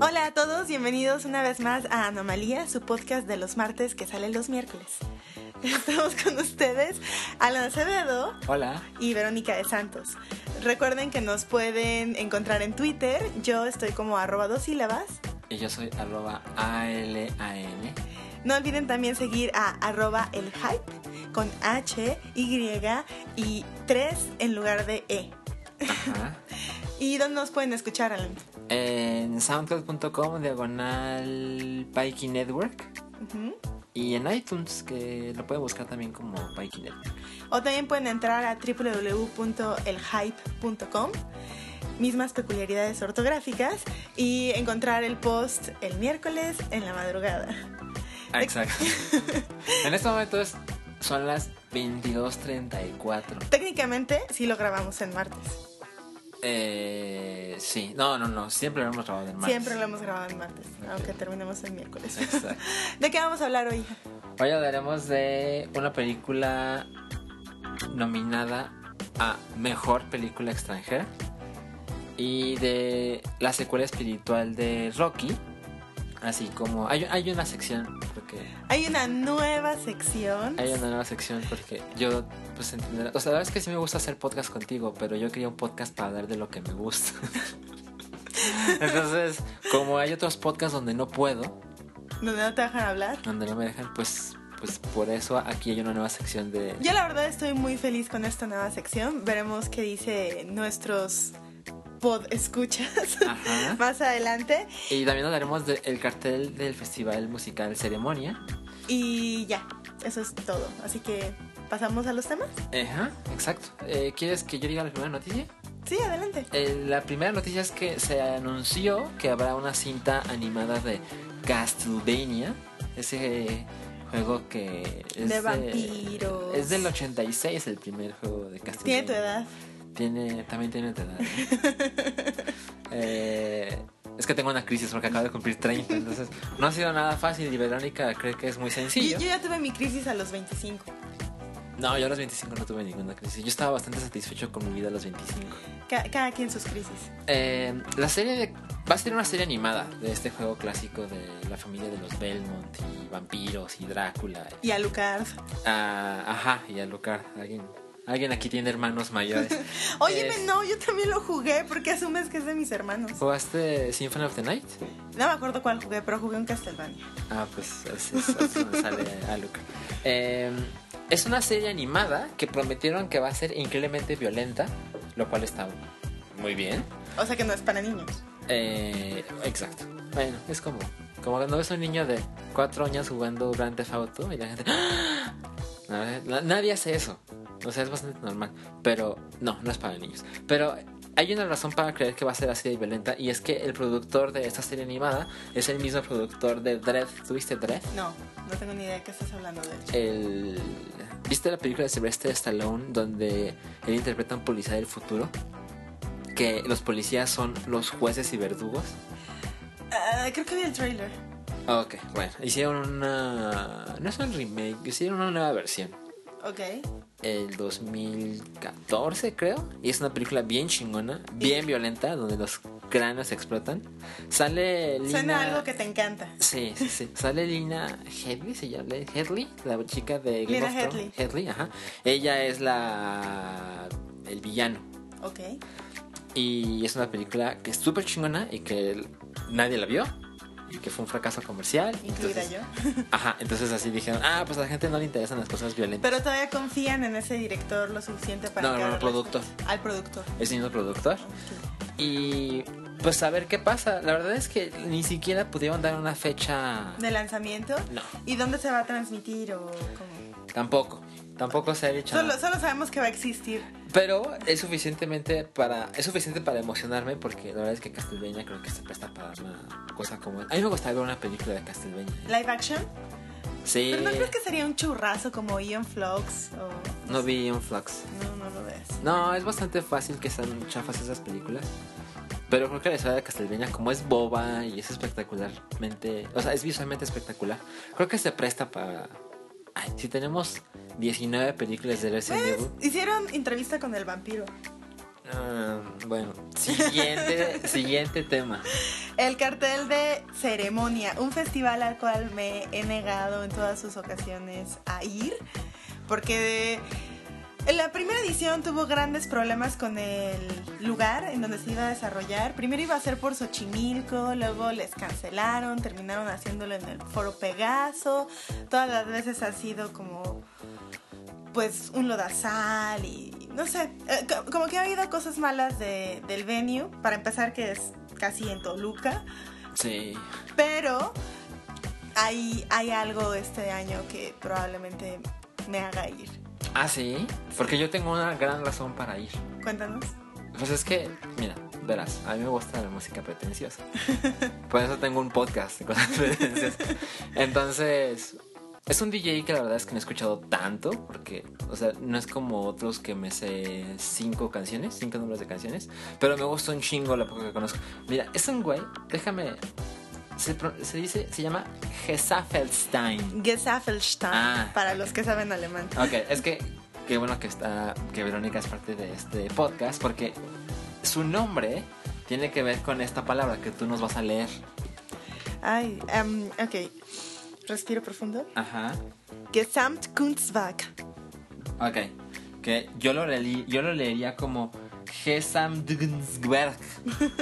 Hola a todos, bienvenidos una vez más a Anomalía, su podcast de los martes que sale los miércoles. Estamos con ustedes, Alan Acevedo Hola. y Verónica de Santos. Recuerden que nos pueden encontrar en Twitter, yo estoy como arroba dos sílabas. Y yo soy arroba ALAN. No olviden también seguir a arroba el hype con H, Y y 3 en lugar de E. Ajá. ¿Y dónde nos pueden escuchar, Alan? En soundcloud.com diagonal Pikey Network. Y en iTunes, que lo pueden buscar también como Pikey Network. O también pueden entrar a www.elhype.com, mismas peculiaridades ortográficas, y encontrar el post el miércoles en la madrugada. Ah, exacto. en este momento es- son las 22.34. Técnicamente sí lo grabamos en martes. Eh, sí, no, no, no. Siempre lo hemos grabado en martes. Siempre lo hemos grabado en martes, aunque terminemos el miércoles. Exacto. ¿De qué vamos a hablar hoy? Hoy hablaremos de una película nominada a Mejor Película Extranjera y de la secuela espiritual de Rocky. Así como hay, hay una sección, porque Hay una nueva sección. hay una nueva sección porque yo, pues entenderás. O sea, la verdad es que sí me gusta hacer podcast contigo, pero yo quería un podcast para hablar de lo que me gusta. Entonces, como hay otros podcasts donde no puedo, donde no te dejan hablar. donde no me dejan, pues, pues por eso aquí hay una nueva sección de Yo la verdad estoy muy feliz con esta nueva sección. Veremos qué dice nuestros pod escuchas Ajá. más adelante. Y también hablaremos del cartel del festival musical Ceremonia. Y ya, eso es todo. Así que pasamos a los temas. Ajá, exacto. Eh, ¿Quieres que yo diga la primera noticia? Sí, adelante. Eh, la primera noticia es que se anunció que habrá una cinta animada de Castlevania. Ese juego que es De vampiros. Es del 86 el primer juego de Castlevania. Tiene tu edad. Tiene, también tiene tu edad. Eh, es que tengo una crisis porque acabo de cumplir 30, entonces no ha sido nada fácil y Verónica cree que es muy Yo, sencillo. yo ya tuve mi crisis a los 25. No, yo a los 25 no tuve ninguna crisis. Yo estaba bastante satisfecho con mi vida a los 25. Ca- cada quien sus crisis. Eh, la serie de- va a ser una serie animada de este juego clásico de la familia de los Belmont y vampiros y Drácula. Y a Lucard. Ah, ajá, y a Lucar. Alguien, alguien aquí tiene hermanos mayores. Óyeme, Es- no, yo también lo jugué porque asumes que es de mis hermanos. ¿Jugaste Symphony of the Night? No me acuerdo cuál jugué, pero jugué un Castlevania. Ah, pues es, es- es donde sale Alucard. Eh, es una serie animada que prometieron que va a ser increíblemente violenta, lo cual está muy bien. O sea que no es para niños. Eh, exacto. Bueno, es como, como cuando ves a un niño de cuatro años jugando Grand Theft Auto y la gente... ¡Ah! Na- Nadie hace eso. O sea, es bastante normal. Pero no, no es para niños. Pero hay una razón para creer que va a ser así de violenta y es que el productor de esta serie animada es el mismo productor de Dread. ¿Tuviste Dread? No, no tengo ni idea de qué estás hablando de hecho. El... ¿Viste la película de Sylvester Stallone donde él interpreta a un policía del futuro? Que los policías son los jueces y verdugos. Ah, creo que vi el trailer. Ok, bueno, hicieron una... No es un remake, hicieron una nueva versión. Ok. El 2014 creo. Y es una película bien chingona, bien violenta, donde los cráneos explotan. Sale Lina... Suena algo que te encanta. Sí, sí, sí. Sale Lina Headley, se llama Headley, la chica de Game Lina of. Headley, ajá. Ella es la el villano Ok. y es una película que es súper chingona y que nadie la vio que fue un fracaso comercial. Incluida Entonces- yo. Ajá, entonces así dijeron, ah, pues a la gente no le interesan las cosas violentas. Pero todavía confían en ese director lo suficiente para No, no, no, productor. Al productor. El mismo productor. Ok. Y pues a ver qué pasa. La verdad es que ni siquiera pudieron dar una fecha. ¿De lanzamiento? No, ¿Y dónde se va a transmitir o cómo? tampoco. Tampoco se ha dicho. Solo, nada. solo sabemos que va a existir. Pero es suficientemente para es suficiente para emocionarme porque la verdad es que Castlevania creo que se presta para una cosa como... A mí me gustaría ver una película de Castlevania. ¿Live action? Sí. ¿Pero no crees que sería un churrazo como Ian Flux? O... No vi un Flux. No, no lo ves. No, es bastante fácil que sean chafas esas películas. Pero creo que la historia de Castlevania, como es boba y es espectacularmente. O sea, es visualmente espectacular. Creo que se presta para. Si tenemos 19 películas de Resident ¿Ves? Evil. Hicieron entrevista con el vampiro. Ah, bueno, siguiente, siguiente tema. El cartel de ceremonia, un festival al cual me he negado en todas sus ocasiones a ir, porque en la primera edición tuvo grandes problemas con el lugar en donde se iba a desarrollar. Primero iba a ser por Xochimilco, luego les cancelaron, terminaron haciéndolo en el Foro Pegaso. Todas las veces ha sido como pues un lodazal y no sé, eh, co- como que ha habido cosas malas de, del venue, para empezar que es casi en Toluca, Sí. pero hay, hay algo este año que probablemente me haga ir. Ah, sí. Porque yo tengo una gran razón para ir. Cuéntanos. Pues es que, mira, verás, a mí me gusta la música pretenciosa. Por eso tengo un podcast de cosas pretenciosas. Entonces, es un DJ que la verdad es que no he escuchado tanto, porque, o sea, no es como otros que me sé cinco canciones, cinco números de canciones, pero me gusta un chingo la poca que conozco. Mira, es un güey, déjame, se, dice, se llama Gesafelstein. Gesaffelstein, Ah. para los que saben alemán. Ok, es que qué bueno que está que Verónica es parte de este podcast porque su nombre tiene que ver con esta palabra que tú nos vas a leer. Ay, em, ok. Respiro profundo. Ajá. Gesamtkunstwerk. Ok. Que yo lo leí, yo lo leería como Gesamtkunstwerk,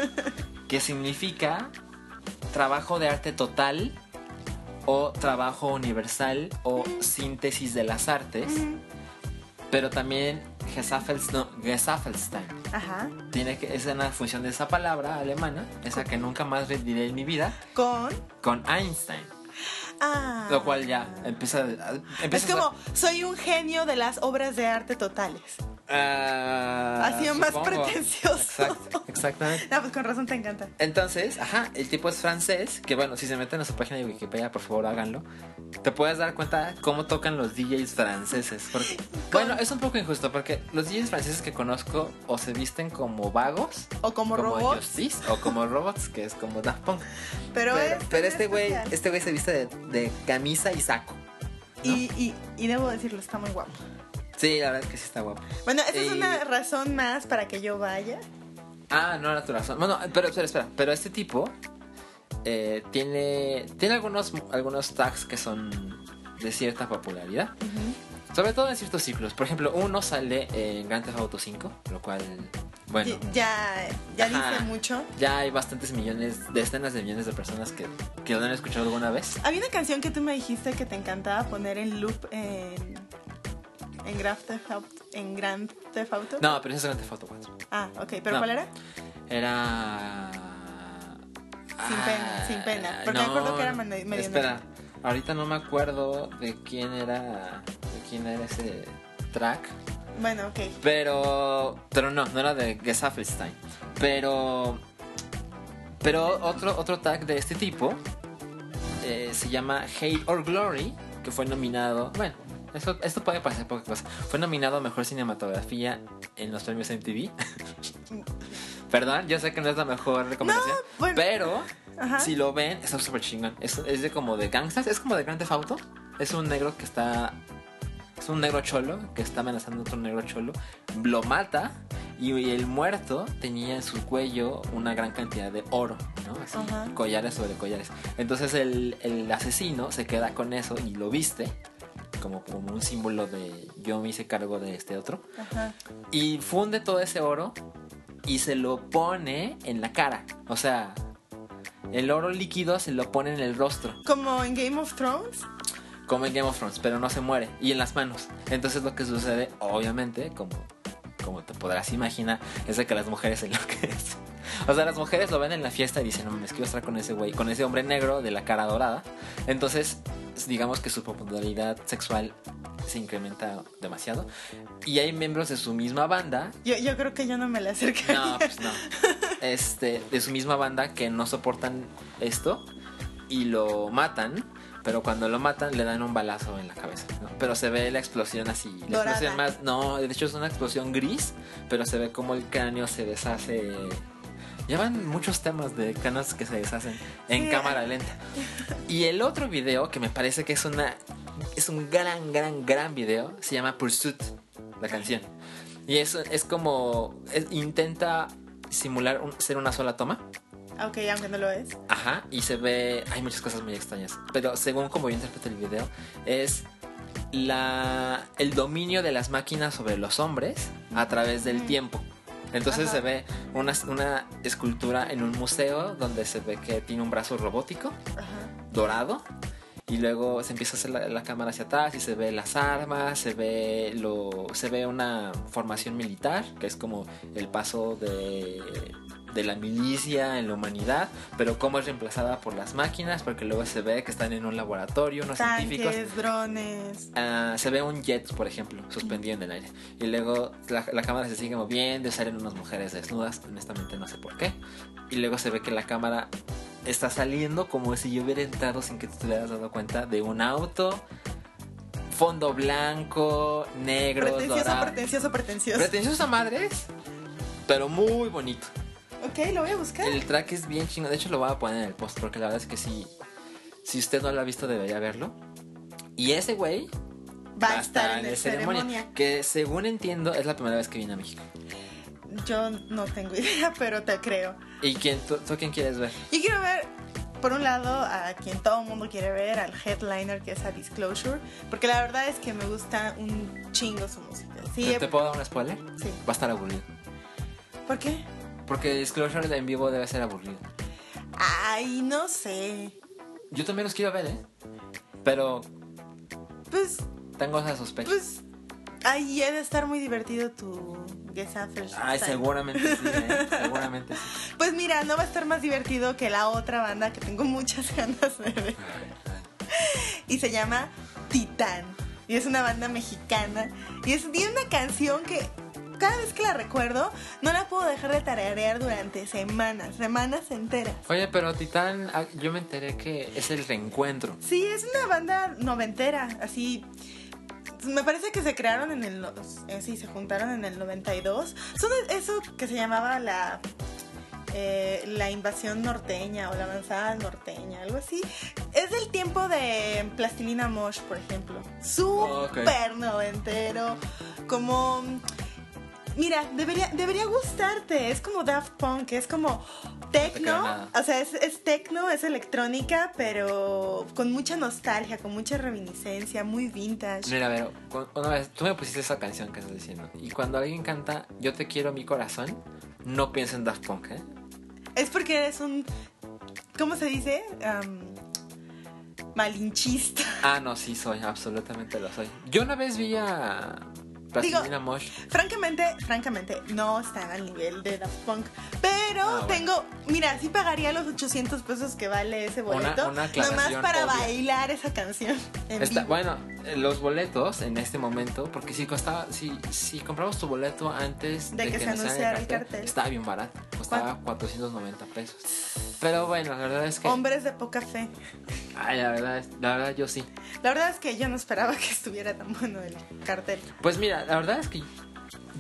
que significa trabajo de arte total o trabajo universal o síntesis de las artes, pero también Gesaffels, no, Gesafelstein. Ajá. Tiene que, es una función de esa palabra alemana, esa que nunca más diré en mi vida, Con. con Einstein. Ah. Lo cual ya empieza, Es como, soy un genio de las obras de arte totales. A... Ha sido más pretencioso. Exacto, exactamente. No, pues con razón te encanta. Entonces, ajá, el tipo es francés, que bueno, si se meten a su página de Wikipedia, por favor háganlo. Te puedes dar cuenta cómo tocan los DJs franceses. Porque, bueno, es un poco injusto, porque los DJs franceses que conozco o se visten como vagos, O como, robots. Justice, o como robots, que es como Daft Punk. Pero, pero, este, pero es este güey, este güey se viste de, de camisa y saco. ¿no? Y, y, y debo decirlo, está muy guapo. Sí, la verdad es que sí está guapo. Bueno, esa es una razón más para que yo vaya. Ah, no era tu razón. Bueno, pero espera, espera. Pero este tipo eh, tiene, tiene algunos, algunos tags que son de cierta popularidad. Sobre todo en ciertos ciclos. Por ejemplo, uno sale en Grand Theft Auto 5, lo cual, bueno, Ya, ya Ajá. dice mucho. ya hay bastantes millones, decenas de millones de personas que, que lo han escuchado alguna vez. Había una canción que tú me dijiste que te encantaba poner en loop en, en, Grand Theft Auto, en Grand Theft Auto. No, pero ese es Grand Theft Auto 4. Ah, ok. ¿Pero No. cuál era? Era... Sin pena, sin pena, porque me acuerdo que era medio- medio Espera, ahorita no me acuerdo de quién era, de quién era ese track. Bueno, ok. Pero. Pero no, no era de Gesaffelstein. Pero. Pero otro, otro tag de este tipo eh, se llama Hate or Glory, que fue nominado. Bueno, esto, esto puede pasar poca cosa. Fue nominado a mejor cinematografía en los premios MTV. Perdón, yo sé que no es la mejor recomendación. bueno. Pero Ajá. si lo ven, está súper chingón. Es, es de como de gangsters, es como de Grand Theft Auto. Es un negro que está. Es un negro cholo que está amenazando a otro negro cholo. Lo mata y el muerto tenía en su cuello una gran cantidad de oro, ¿no? Así, collares sobre collares. Entonces el, el asesino se queda con eso y lo viste como, como un símbolo de yo me hice cargo de este otro. Ajá. Y funde todo ese oro y se lo pone en la cara. O sea, el oro líquido se lo pone en el rostro, Como en Game of Thrones. como en Game of Thrones, pero no se muere. Y en las manos. Entonces lo que sucede, obviamente, como, como te podrás imaginar, es de que las mujeres enloquecen. O sea, las mujeres lo ven en la fiesta y dicen, no mames, quiero estar con ese güey, con ese hombre negro de la cara dorada. Entonces, digamos que su popularidad sexual se incrementa demasiado. Y hay miembros de su misma banda Yo, yo creo que yo no me le acercaría. no, pues no. Este, de su misma banda que no soportan esto y lo matan, pero cuando lo matan le dan un balazo en la cabeza, ¿no? Pero se ve la explosión así. La Dorada. explosión más, no, de hecho es una explosión gris, pero se ve como el cráneo se deshace. Llevan muchos temas de canas que se deshacen en Sí. cámara lenta. Y el otro video que me parece que es una es un gran, gran, gran video se llama Pursuit, la canción. Y eso es como. es- intenta simular un- ser una sola toma. Ok, aunque no lo es. Ajá, y se ve. Hay muchas cosas muy extrañas. Pero según como yo interpreto el video, es la el dominio de las máquinas sobre los hombres a través del tiempo. Entonces Ajá. se ve una, una escultura en un museo donde se ve que tiene un brazo robótico Ajá. dorado. Y luego se empieza a hacer la, la cámara hacia atrás y se ve las armas, se ve lo, se ve una formación militar, que es como el paso de, de la milicia en la humanidad, pero cómo es reemplazada por las máquinas, porque luego se ve que están en un laboratorio, unos científicos. Tanques, drones. Ah, se ve un jet, por ejemplo, suspendido en el aire. Y luego la, la cámara se sigue moviendo salen unas mujeres desnudas. Honestamente no sé por qué. Y luego se ve que la cámara está saliendo como si yo hubiera entrado sin que tú te hubieras dado cuenta de un auto. Fondo blanco, negro, Pretencioso, dorado. pretencioso, pretencioso. Pretencioso a madres, pero muy bonito. Ok, lo voy a buscar. El track es bien chingón. De hecho, lo voy a poner en el post porque la verdad es que sí. Si usted no lo ha visto, debería verlo. Y ese güey Va a estar en la ceremonia. Que según entiendo, es la primera vez que viene a México. Yo no tengo idea, pero te creo. ¿Y quién, tú, tú quién quieres ver? Yo quiero ver, por un lado, a quien todo el mundo quiere ver, al headliner que es a Disclosure, porque la verdad es que me gusta un chingo su música. Sí, ¿Te, te puedo dar un spoiler? sí. Va a estar aburrido. ¿Por qué? Porque Disclosure en vivo debe ser aburrido. Ay, no sé. Yo también los quiero ver, ¿eh? Pero Pues, tengo esa sospecha. pues, ahí ha de estar muy divertido tu Gesaffelstein. Ay, seguramente sí, ¿eh? Seguramente sí. Pues mira, no va a estar más divertido que la otra banda que tengo muchas ganas de ver. Y se llama Titán. Y es una banda mexicana. Y es, tiene una canción que cada vez que la recuerdo, no la puedo dejar de tararear durante semanas, semanas enteras. Oye, pero Titán, ah, yo me enteré que es el reencuentro. Sí, es una banda noventera, así... Me parece que se crearon en el... eh, sí, se juntaron en el 92. Son eso que se llamaba la... eh, la invasión norteña o la avanzada norteña, algo así. Es del tiempo de Plastilina Mosh, por ejemplo. Súper noventero. Como... Mira, debería, debería gustarte. Es como Daft Punk, es como nada. O sea, es, es tecno, es electrónica, pero con mucha nostalgia, con mucha reminiscencia, muy vintage. Mira, a ver, cu- una vez tú me pusiste esa canción que estás diciendo. Y cuando alguien canta Yo te quiero mi corazón, no piensa en Daft Punk, ¿eh? Es porque eres un. ¿Cómo se dice? Malinchista. Ah, no, sí soy, absolutamente lo soy. Yo una vez vi a Mosh. Francamente, francamente, no están al nivel de Daft Punk. Pero Ah, bueno. tengo. Mira, sí pagaría los 800 pesos que vale ese Una- boleto. una nomás aclaración para obvia. bailar esa canción. En Está, vivo. bueno, los boletos en este momento, porque si costaba, si, si compramos tu boleto antes De que se anunciara el cartel. estaba bien barato, costaba 490 pesos. Pero bueno, la verdad es que, Hombres de poca fe. ay, la verdad, es- la verdad yo sí. La verdad es que yo no esperaba que estuviera tan bueno el cartel. Pues mira, la verdad es que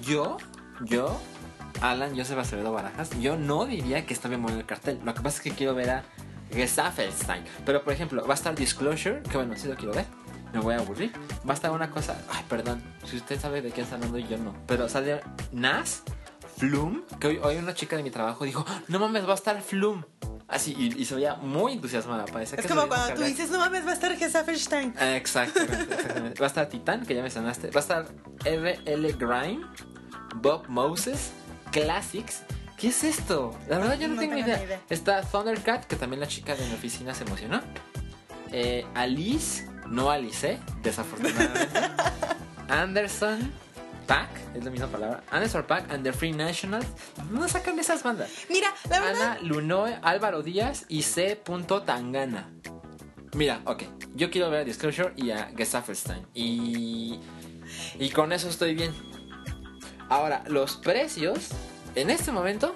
yo, yo, Alan Joseph Acevedo Barajas, yo no diría que está bien bueno el cartel. Lo que pasa es que quiero ver a Gesaffelstein. Pero por ejemplo, va a estar Disclosure, que bueno, sí lo quiero ver. Me voy a aburrir. Va a estar una cosa. Ay, perdón. Si usted sabe de qué está hablando, yo no. Pero sale Nas, Flum. Que hoy, hoy una chica de mi trabajo dijo: No mames, va a estar Flum. Así, y, y se veía muy entusiasmada. Parece Es que como cuando tú dices, no mames, va a estar Gesaffelstein. Ah, Exactamente, exactamente. Va a estar Titán, que ya mencionaste. Va a estar RL Grime, Bob Moses, Classics. ¿Qué es esto? La verdad yo no, No tengo, idea. ni idea. Está Thundercat, que también la chica de mi oficina se emocionó. Eh, Alice, no Alice, ¿eh? desafortunadamente. Anderson, Pack, es la misma palabra. Anderson Pack and the Free Nationals. ¿Dónde sacan esas bandas? Mira, la verdad. Ana Lunoe, Álvaro Díaz y C. Tangana. Mira, ok. Yo quiero ver a Disclosure y a Gesaffelstein. Y. Y con eso estoy bien. Ahora, los precios. En este momento,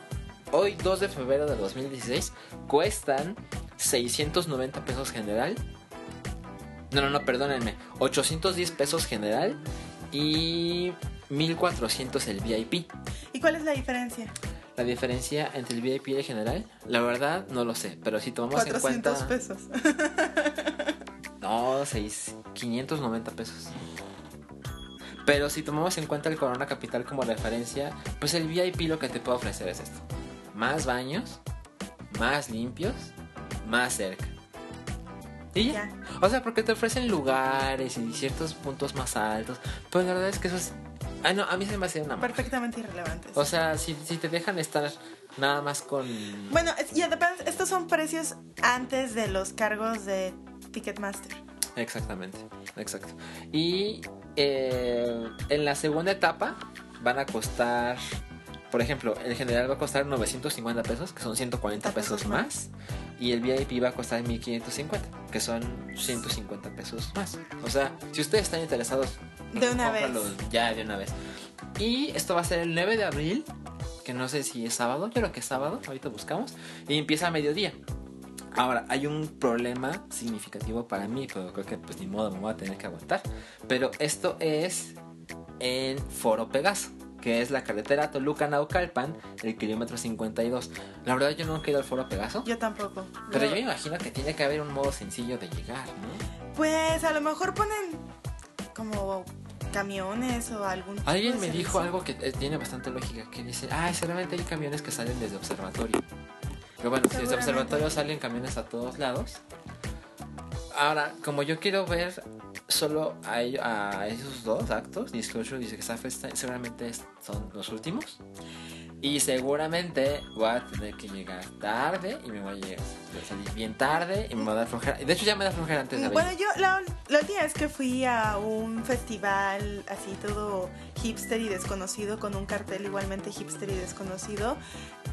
hoy 2 de febrero de 2016, cuestan 690 pesos general. No, no, no, perdónenme. 810 pesos general. Y 1400 el VIP. ¿Y cuál es la diferencia? La diferencia entre el VIP y el general, la verdad no lo sé, pero si tomamos en 400 cuenta... pesos. No, seis, 590 pesos. Pero si tomamos en cuenta el Corona Capital como referencia, pues el VIP lo que te puede ofrecer es esto. Más baños, más limpios, más cerca. Y ya. Ya. O sea, porque te ofrecen lugares y ciertos puntos más altos. Pero la verdad es que eso es... Ah, no, a mí se me hace una... Perfectamente irrelevantes. O sea, si, si te dejan estar nada más con... Bueno, y además, estos son precios antes de los cargos de Ticketmaster. Exactamente, exacto. Y eh, en la segunda etapa van a costar, por ejemplo, el general va a costar 950 pesos, que son 140 pesos más. Y el VIP va a costar 1550, que son 150 pesos más. O sea, si ustedes están interesados, De una vez. Ya, de una vez. Y esto va a ser el 9 de abril, que no sé si es sábado, yo creo que es sábado, ahorita buscamos. Y empieza a mediodía. Ahora, hay un problema significativo para mí, pero creo que pues ni modo me voy a tener que aguantar. Pero esto es en Foro Pegaso, que es la carretera Toluca-Naucalpan, el kilómetro 52. La verdad yo nunca he ido al Foro Pegaso, Yo tampoco. pero Yo- yo me imagino que tiene que haber un modo sencillo de llegar, ¿no? Pues a lo mejor ponen como camiones o algún tipo Alguien de me servicio. dijo algo que eh, tiene bastante lógica, que dice, ah, seguramente hay camiones que salen desde observatorio. Pero bueno, si desde observatorio salen camiones a todos lados. Ahora, como yo quiero ver solo a, esos dos actos, Disclosure y Sex Fest, seguramente son los últimos. Y seguramente voy a tener que llegar tarde y me voy a salir bien tarde y me va a dar flojera. De hecho, ya me da flojera antes de Bueno, yo la, la última vez que fui a un festival así todo hipster y desconocido, con un cartel igualmente hipster y desconocido,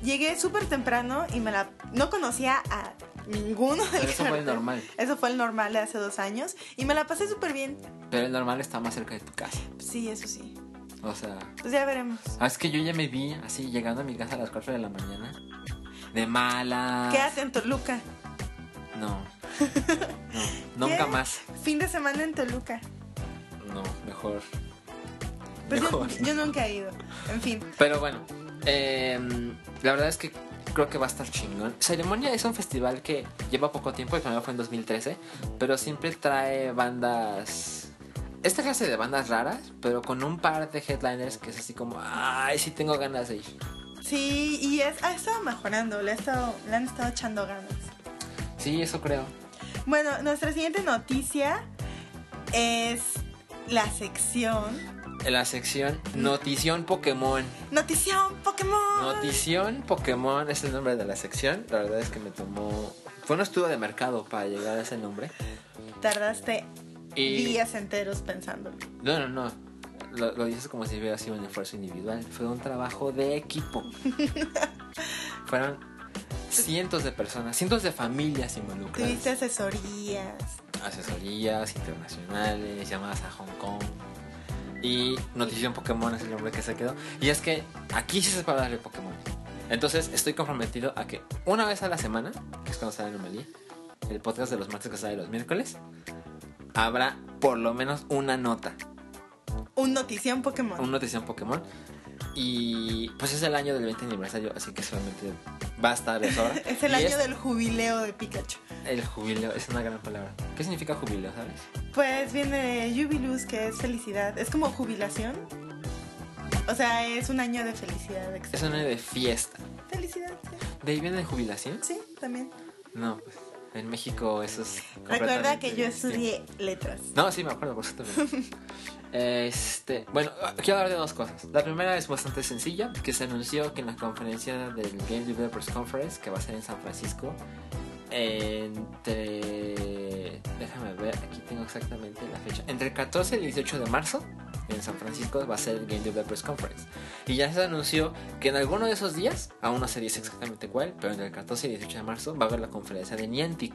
llegué súper temprano y me la no conocía a ninguno del Pero eso fue el normal. Eso fue el normal de hace dos años y me la pasé súper bien. Pero el normal está más cerca de tu casa. Sí, eso sí. O sea, Pues ya veremos. Ah, es que yo ya me vi así llegando a mi casa a las 4 de la mañana. De mala. Quédate en Toluca. No. No, nunca más. Fin de semana en Toluca. No, mejor. Pues yo, mejor. yo nunca he ido. En fin. Pero bueno, eh, la verdad es que creo que va a estar chingón. Ceremonia es un festival que lleva poco tiempo, el primero fue en 2013, pero siempre trae bandas... Esta clase de bandas raras, pero con un par de headliners que es así como, ay, sí tengo ganas de ir. Sí, y es, ha estado mejorando, le, ha estado, le han estado echando ganas. Sí, eso creo. Bueno, nuestra siguiente noticia es la sección En la sección Notición Pokémon. Notición Pokémon. Notición Pokémon es el nombre de la sección. La verdad es que me tomó... Fue un estudio de mercado para llegar a ese nombre. Tardaste Y... días enteros pensándolo. No, no, no. Lo, lo dices como si hubiera sido un esfuerzo individual. Fue un trabajo de equipo. Fueron cientos de personas, cientos de familias involucradas. Tuviste asesorías. Asesorías internacionales, llamadas a Hong Kong. Y Notición Pokémon es el nombre que se quedó. Y es que aquí sí se puede darle Pokémon. Entonces estoy comprometido a que una vez a la semana, que es cuando sale Anomalía, el podcast de los martes que sale los miércoles, habrá por lo menos una nota Un notición Pokémon. un notición Pokémon. Y pues es el año del 20 aniversario, así que solamente va a estar sobra. es el Y año del jubileo de Pikachu. El jubileo, es una gran palabra. ¿Qué significa jubileo, sabes? Pues viene de Jubilus, que es felicidad. Es como jubilación. O sea, es un año de felicidad. Es un año de fiesta. Felicidad, sí. ¿De ahí viene de jubilación? Sí, también. No, pues en México eso es. Recuerda que yo estudié letras. No, sí, me acuerdo, por supuesto. Este, bueno, quiero hablar de dos cosas. La primera es bastante sencilla, que se anunció que en la conferencia del Game Developers Conference, que va a ser en San Francisco, entre... Déjame ver, aquí tengo exactamente la fecha. Entre el 14 y el 18 de marzo, en San Francisco, va a ser el Game Developers Conference. Y ya se anunció que en alguno de esos días, aún no se dice exactamente cuál, pero entre el 14 y el 18 de marzo va a haber la conferencia de Niantic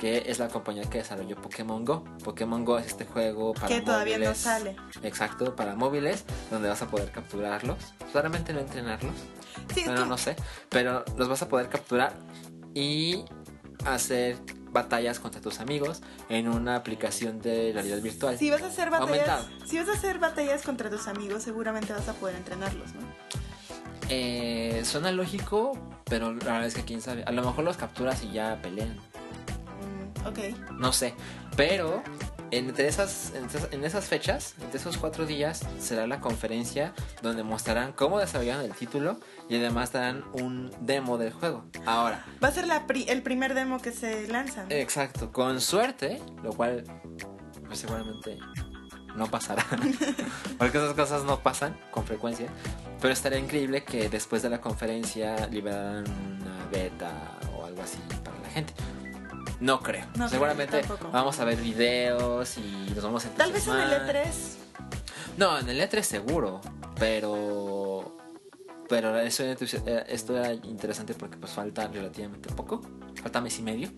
que es la compañía que desarrolló Pokémon Go. Pokémon Go es este juego para Que todavía no móviles. sale. Exacto, para móviles, donde vas a poder capturarlos. Solamente no entrenarlos, Sí, bueno, no sé, pero los vas a poder capturar y hacer batallas contra tus amigos en una aplicación de realidad virtual. Si vas a hacer batallas, si vas a hacer batallas contra tus amigos, seguramente vas a poder entrenarlos, ¿no? Eh, suena lógico, pero la verdad es que quién sabe. A lo mejor los capturas y ya pelean. Ok. No sé. Pero entre esas, en esas, fechas, entre esos cuatro días, será la conferencia donde mostrarán cómo desarrollaron el título y además darán un demo del juego. Ahora, Va a ser la pri- el primer demo que se lanza. exacto, con suerte, lo cual pues, seguramente no pasará, porque esas cosas no pasan con frecuencia, pero estaría increíble que después de la conferencia liberaran una beta o algo así para la gente. No creo. No Seguramente vamos a ver videos y nos vamos a Tal vez en el E entusiasmar. E3. No, en el E3 seguro, pero pero eso eh, esto era interesante porque pues falta relativamente poco, falta mes y medio.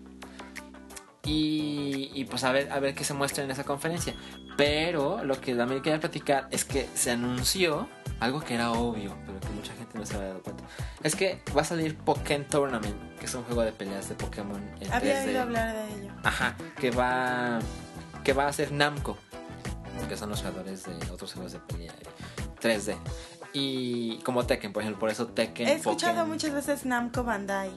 Y, y, pues a ver, a ver qué se muestra en esa conferencia. Pero lo que también quería platicar es que se anunció algo que era obvio, pero que mucha gente no se había dado cuenta. Es que va a salir Pokémon Tournament, que es un juego de peleas de Pokémon en Había 3D. oído hablar de ello. Ajá, que va que va a ser Namco, que son los creadores de otros juegos de pelea de 3D. Y como Tekken, por ejemplo, por eso Tekken. He escuchado Pokémon- muchas veces Namco Bandai.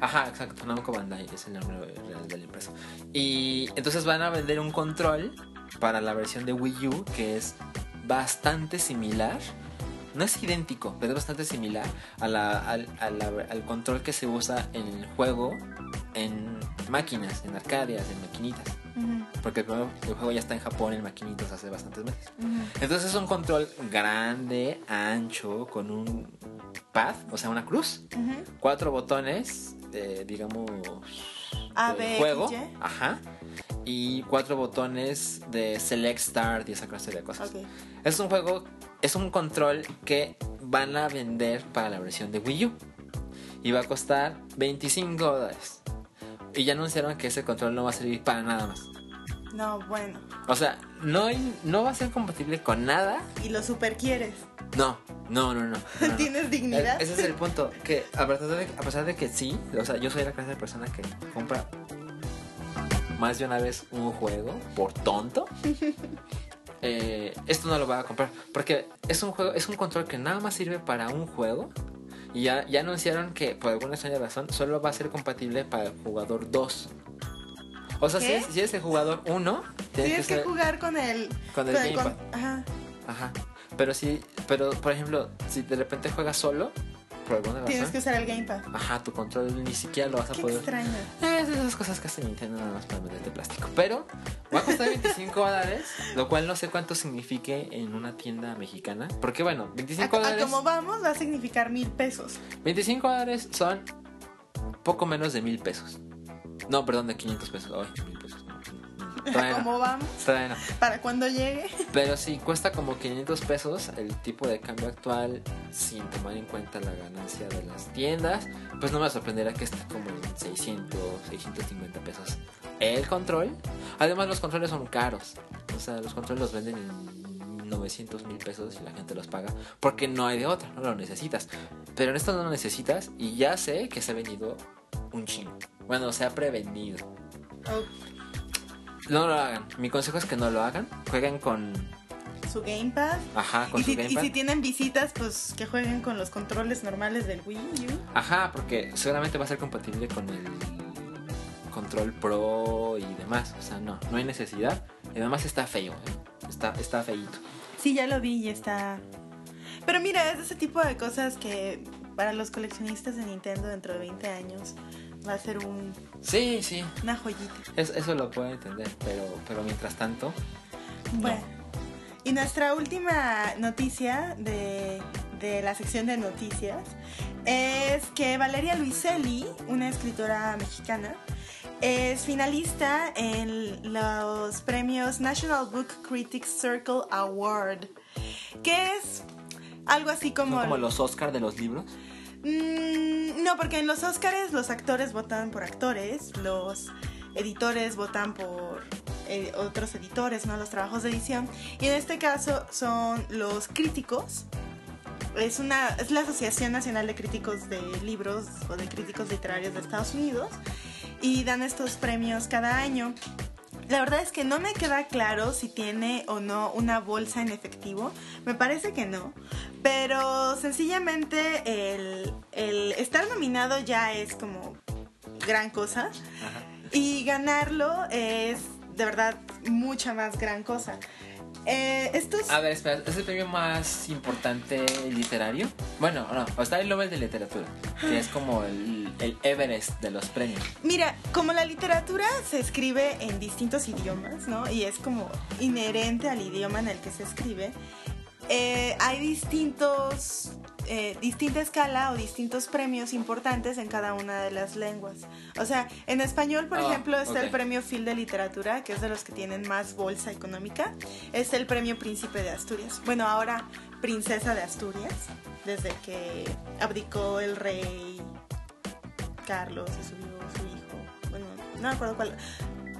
Ajá, exacto, Namco Bandai es el nombre real de la empresa. Y entonces van a vender un control para la versión de Wii U que es bastante similar. No es idéntico, pero es bastante similar a la- al, a la- al control que se usa en el juego en máquinas, en arcadias, en maquinitas. Porque el, juego- el juego ya está en Japón en maquinitas hace bastantes meses. Entonces es un control grande, ancho, con un pad, o sea, una cruz. Cuatro botones, eh, digamos, A, de B, juego. Y. Ajá. Y cuatro botones de Select Start y esa clase de cosas. Ok. Es un juego, es un control que van a vender para la versión de Wii U. Y va a costar 25 dólares. Y ya anunciaron que ese control no va a servir para nada más. No, bueno. O sea, no, no va a ser compatible con nada. Y lo super quieres. No, no, no, no. no, no. ¿Tienes dignidad? E- Ese es el punto. Que a pesar, de, a pesar de que sí, o sea, yo soy la clase de persona que compra más de una vez un juego por tonto. eh, esto no lo voy a comprar. Porque es un juego, es un control que nada más sirve para un juego. Y ya, ya anunciaron que por alguna extraña razón solo va a ser compatible para el jugador 2. O sea, si eres, si eres el jugador 1, tienes Tienes que jugar con el. con el gamepad. Ajá. Ajá. Pero sí, pero por ejemplo, si de repente juegas solo, Tienes que usar el gamepad. ajá, tu control ni siquiera lo vas a Qué poder. extraño. Es de esas cosas que hace Nintendo nada más para venderte plástico. Pero va a costar 25 dólares, lo cual no sé cuánto signifique en una tienda mexicana. Porque bueno, A, 25 a dólares. como vamos, va a significar mil pesos. 25 dólares son poco menos de mil pesos. No, perdón, de 500 pesos. Ay, mil pesos. No. Todavía ¿Cómo vamos? todavía no. Para cuando llegue. Pero si cuesta como 500 pesos el tipo de cambio actual sin tomar en cuenta la ganancia de las tiendas, pues no me sorprenderá que esté como en 600, 650 pesos el control. Además los controles son caros. O sea, los controles los venden en 900 mil pesos y la gente los paga porque no hay de otra, no lo necesitas. Pero en esto no lo necesitas y ya sé que se ha vendido un chingo. Bueno, se ha prevenido. Oh, No lo hagan. Mi consejo es que no lo hagan. Jueguen con... su gamepad. Ajá, con Y su si, y gamepad. si tienen visitas, pues que jueguen con los controles normales del Wii U. Ajá, porque seguramente va a ser compatible con el control pro y demás. O sea, no, no hay necesidad. Y además está feo, ¿eh? Está, está feíto. Sí, ya lo vi y está. Pero mira, es ese tipo de cosas que para los coleccionistas de Nintendo dentro de 20 años va a ser un, Sí, sí. una joyita. es- eso lo puedo entender. Pero, pero mientras tanto, Bueno. Y nuestra última noticia de, de la sección de noticias es que Valeria Luiselli, una escritora mexicana, es finalista en los premios National Book Critics Circle Award, que es algo así como... ¿son como los Oscar de los libros. Mm, no, porque en los Oscars los actores votan por actores, los editores votan por eh, otros editores, ¿no? Los trabajos de edición. Y en este caso son los críticos. Es, una, es la Asociación Nacional de Críticos de Libros o de Críticos Literarios de Estados Unidos. Y dan estos premios cada año. La verdad es que no me queda claro si tiene o no una bolsa en efectivo. Me parece que no. Pero sencillamente el, el estar nominado ya es como gran cosa. Ajá. Y ganarlo es de verdad mucha más gran cosa. Eh, estos... A ver, espera, ¿es el premio más importante literario? Bueno, no, está el Nobel de Literatura, que es como el, el Everest de los premios. Mira, como la literatura se escribe en distintos idiomas, ¿no? Y es como inherente al idioma en el que se escribe, eh, hay distintos, eh, distinta escala o distintos premios importantes en cada una de las lenguas. O sea, en español, por Ah, ejemplo, está el premio Phil de Literatura, que es de los que tienen más bolsa económica. Está el premio Príncipe de Asturias. Bueno, ahora Princesa de Asturias, desde que abdicó el rey Carlos y subió su hijo. Bueno, no me acuerdo cuál.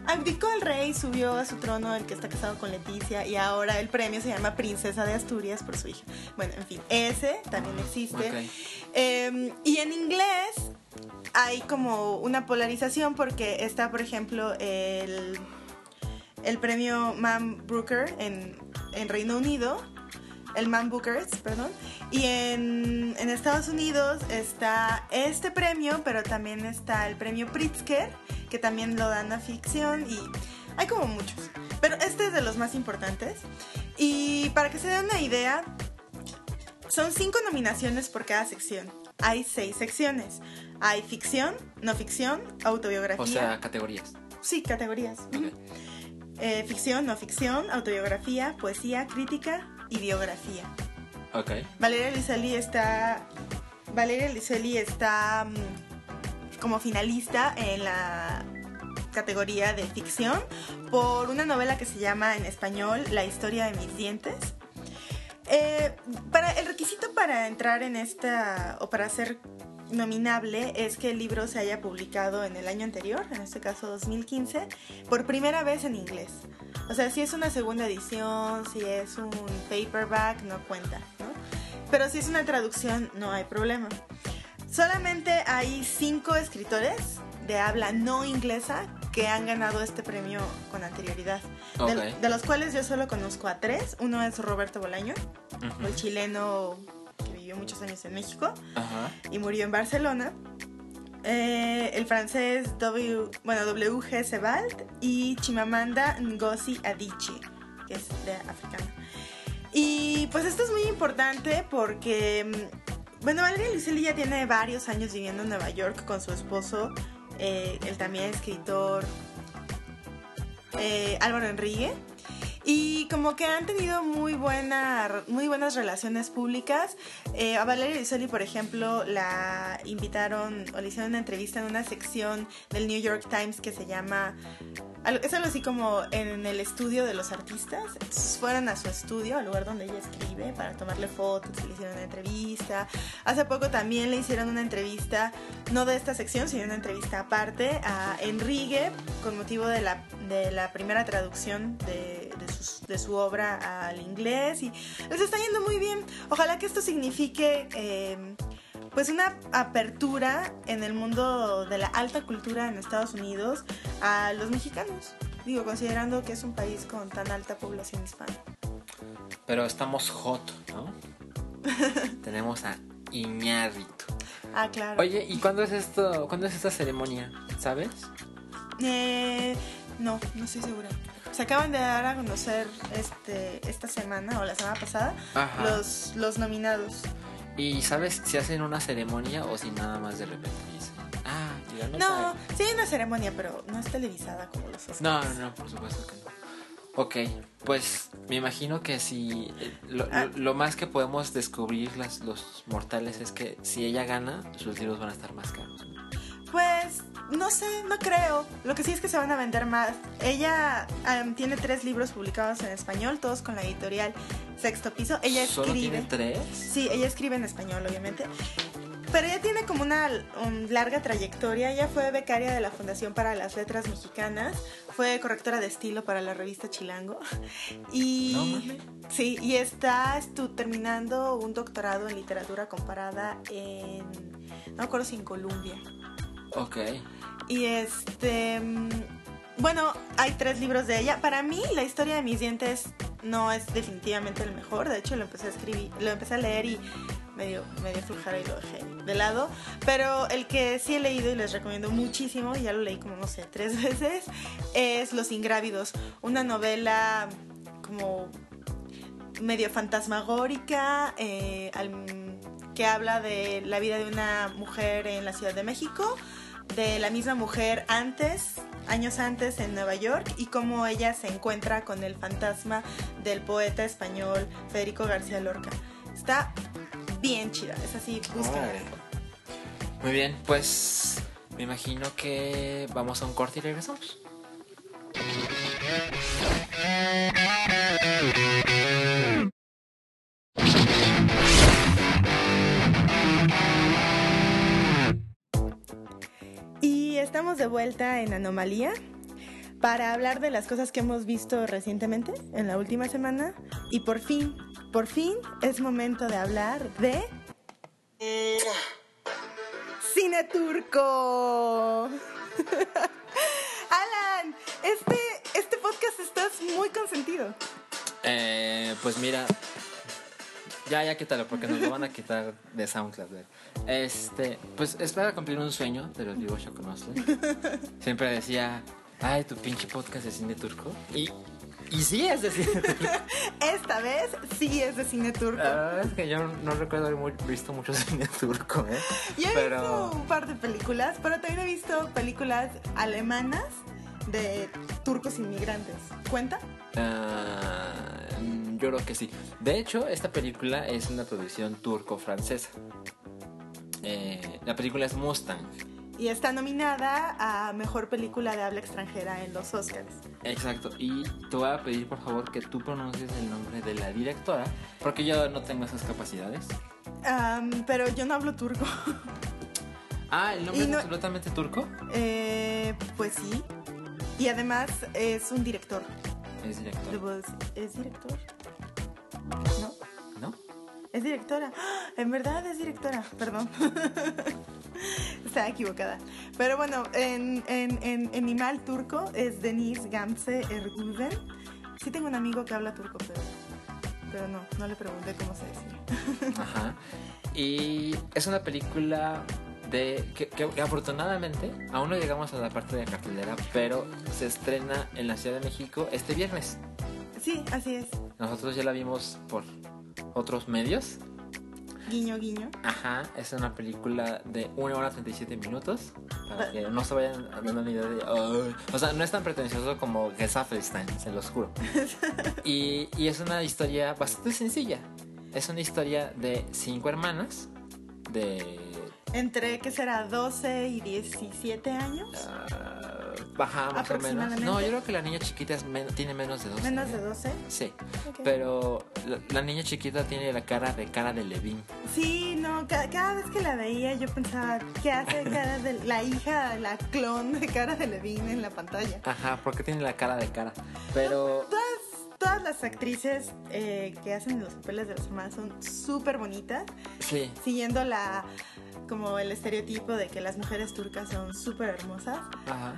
Abdicó el rey, subió a su trono el que está casado con Leticia y ahora el premio se llama Princesa de Asturias por su hija. Bueno, en fin, ese también existe. Eh, y en inglés hay como una polarización porque está, por ejemplo, el, el premio Man Booker en, en Reino Unido, el Man Bookers, perdón, y en, en Estados Unidos está este premio, pero también está el premio Pritzker, que también lo dan a ficción y hay como muchos, pero este es de los más importantes. Y para que se den una idea, son cinco nominaciones por cada sección. Hay seis secciones. Hay ficción, no ficción, autobiografía. O sea, categorías. sí, categorías. Eh, ficción, no ficción, autobiografía, poesía, crítica y biografía. Ok. Valeria Luiselli está. Valeria Luiselli está mm, como finalista en la categoría de ficción por una novela que se llama en español La historia de mis dientes. Eh, para, el requisito para entrar en esta o para ser nominable es que el libro se haya publicado en el año anterior, en este caso 2015, por primera vez en inglés. O sea, si es una segunda edición, si es un paperback, no cuenta, ¿no? Pero si es una traducción, no hay problema. Solamente hay cinco escritores de habla no inglesa que han ganado este premio con anterioridad. De- Ok. de los cuales yo solo conozco a tres. Uno es Roberto Bolaño, Ujú. el chileno vivió muchos años en México Ajá. y murió en Barcelona. Eh, el francés W, bueno, W.G. Sebald y Chimamanda Ngozi Adichie, que es de africana. Y pues esto es muy importante porque, mm, bueno, Valeria Luiselli ya tiene varios años viviendo en Nueva York con su esposo, eh, el también escritor eh, Álvaro Enrique. Y como que han tenido muy, buena, muy buenas relaciones públicas. Eh, a Valeria Luiselli, por ejemplo, la invitaron o le hicieron una entrevista en una sección del New York Times que se llama... Es algo así como en el estudio de los artistas. Entonces fueron a su estudio, al lugar donde ella escribe, para tomarle fotos, y le hicieron una entrevista. Hace poco también le hicieron una entrevista, no de esta sección, sino una entrevista aparte a Enrique con motivo de la, de la primera traducción de, de, sus- de su obra al inglés. Y les está yendo muy bien. Ojalá que esto signifique... eh, pues una apertura en el mundo de la alta cultura en Estados Unidos a los mexicanos. Digo, considerando que es un país con tan alta población hispana. Pero estamos hot, ¿no? Tenemos a Iñárritu. Ah, claro. Oye, ¿y cuándo es esto? ¿Cuándo es esta ceremonia? ¿Sabes? Eh, no, no estoy segura. Se acaban de dar a conocer este, esta semana o la semana pasada Ajá. los, los nominados. ¿Y sabes si hacen una ceremonia o si nada más de repente dicen? Ah, ya no, No, sabe"? sí hay una ceremonia, pero no es televisada como los. No, no, no, por supuesto que no. Ok, pues me imagino que si eh, lo, Ah. lo- lo más que podemos descubrir las, los mortales es que si ella gana, sus libros van a estar más caros. Pues no sé, no creo. Lo que sí es que se van a vender más. Ella tiene tres libros publicados en español, todos con la editorial Sexto Piso. Ella ¿Solo escribe. tiene tres? Sí, ella escribe en español, obviamente. Pero ella tiene como una um, larga trayectoria. Ella fue becaria de la Fundación para las Letras Mexicanas. Fue correctora de estilo para la revista Chilango. Y. No. Sí, y está estu- terminando un doctorado en literatura comparada en. No me acuerdo si en Colombia. Ok. Y este. mm, Bueno, hay tres libros de ella. Para mí, la historia de mis dientes no es definitivamente el mejor. De hecho, lo empecé a escribir, lo empecé a leer y medio, medio flujera y lo dejé de lado. Pero el que sí he leído y les recomiendo muchísimo, ya lo leí como, no sé, tres veces, es Los Ingrávidos, una novela como medio fantasmagórica eh, que habla de la vida de una mujer en la Ciudad de México, de la misma mujer antes, años antes en Nueva York y cómo ella se encuentra con el fantasma del poeta español Federico García Lorca. Está bien chida, es así. Órale. Muy bien, pues me imagino que vamos a un corte y regresamos. Estamos de vuelta en Anomalía para hablar de las cosas que hemos visto recientemente en la última semana. Y por fin, por fin es momento de hablar de... Cine turco. Alan, este, este podcast estás muy consentido. Eh, pues mira, ya, ya quítalo porque nos lo van a quitar de SoundCloud. Este, pues es para cumplir un sueño, te lo digo yo conozco. Siempre decía, ay, tu pinche podcast de cine turco. Y, y sí es de cine turco. Esta vez sí es de cine turco. La verdad es que yo no recuerdo haber visto mucho cine turco, ¿eh? Yo he Pero- visto un par de películas, pero también he visto películas alemanas de turcos inmigrantes. ¿Cuenta? Ah, yo creo que sí. De hecho, esta película es una producción turco-francesa. Eh, la película es Mustang. Y está nominada a Mejor Película de Habla Extranjera en los Oscars. Exacto. Y te voy a pedir, por favor, que tú pronuncies el nombre de la directora, porque yo no tengo esas capacidades. Am, pero yo no hablo turco. Ah, el nombre no- es absolutamente turco. Eh, pues sí. Y además es un director. Es director. ¿Es director? ¿No? ¿No? Es directora. ¡Ah! En verdad es directora. Perdón. Estaba equivocada. Pero bueno, en, en, en, en Imal turco es Deniz Gamze Erguven. Sí tengo un amigo que habla turco, pero, pero no, no le pregunté cómo se decía. Ajá. Y es una película de que, que- que afortunadamente aún no llegamos a la parte de la cartelera, pero se estrena en la Ciudad de México este viernes. Sí, así es. Nosotros ya la vimos por otros medios. Guiño, guiño. Ajá, es una película de 1 hora 37 minutos. Para que no se vayan dando una idea de. O sea, no es tan pretencioso como Gesaffelstein, se los juro. Y, y es una historia bastante sencilla. Es una historia de cinco hermanas. De. Entre, ¿qué será? 12 y 17 años. ah, baja más o menos. No, yo creo que la niña chiquita es men- tiene menos de 12. Menos de ¿eh? 12. Sí, pero la, la niña chiquita tiene la cara de cara de Levin. Sí, no, ca- cada, vez que la veía yo pensaba, ¿qué hace cara de la hija, la clon de cara de Levine en la pantalla? Ajá, porque tiene la cara de cara. Pero Todas, todas las actrices eh, que hacen los papeles de las hermanas son súper bonitas, sí, siguiendo la como el estereotipo de que las mujeres turcas son súper hermosas. ajá.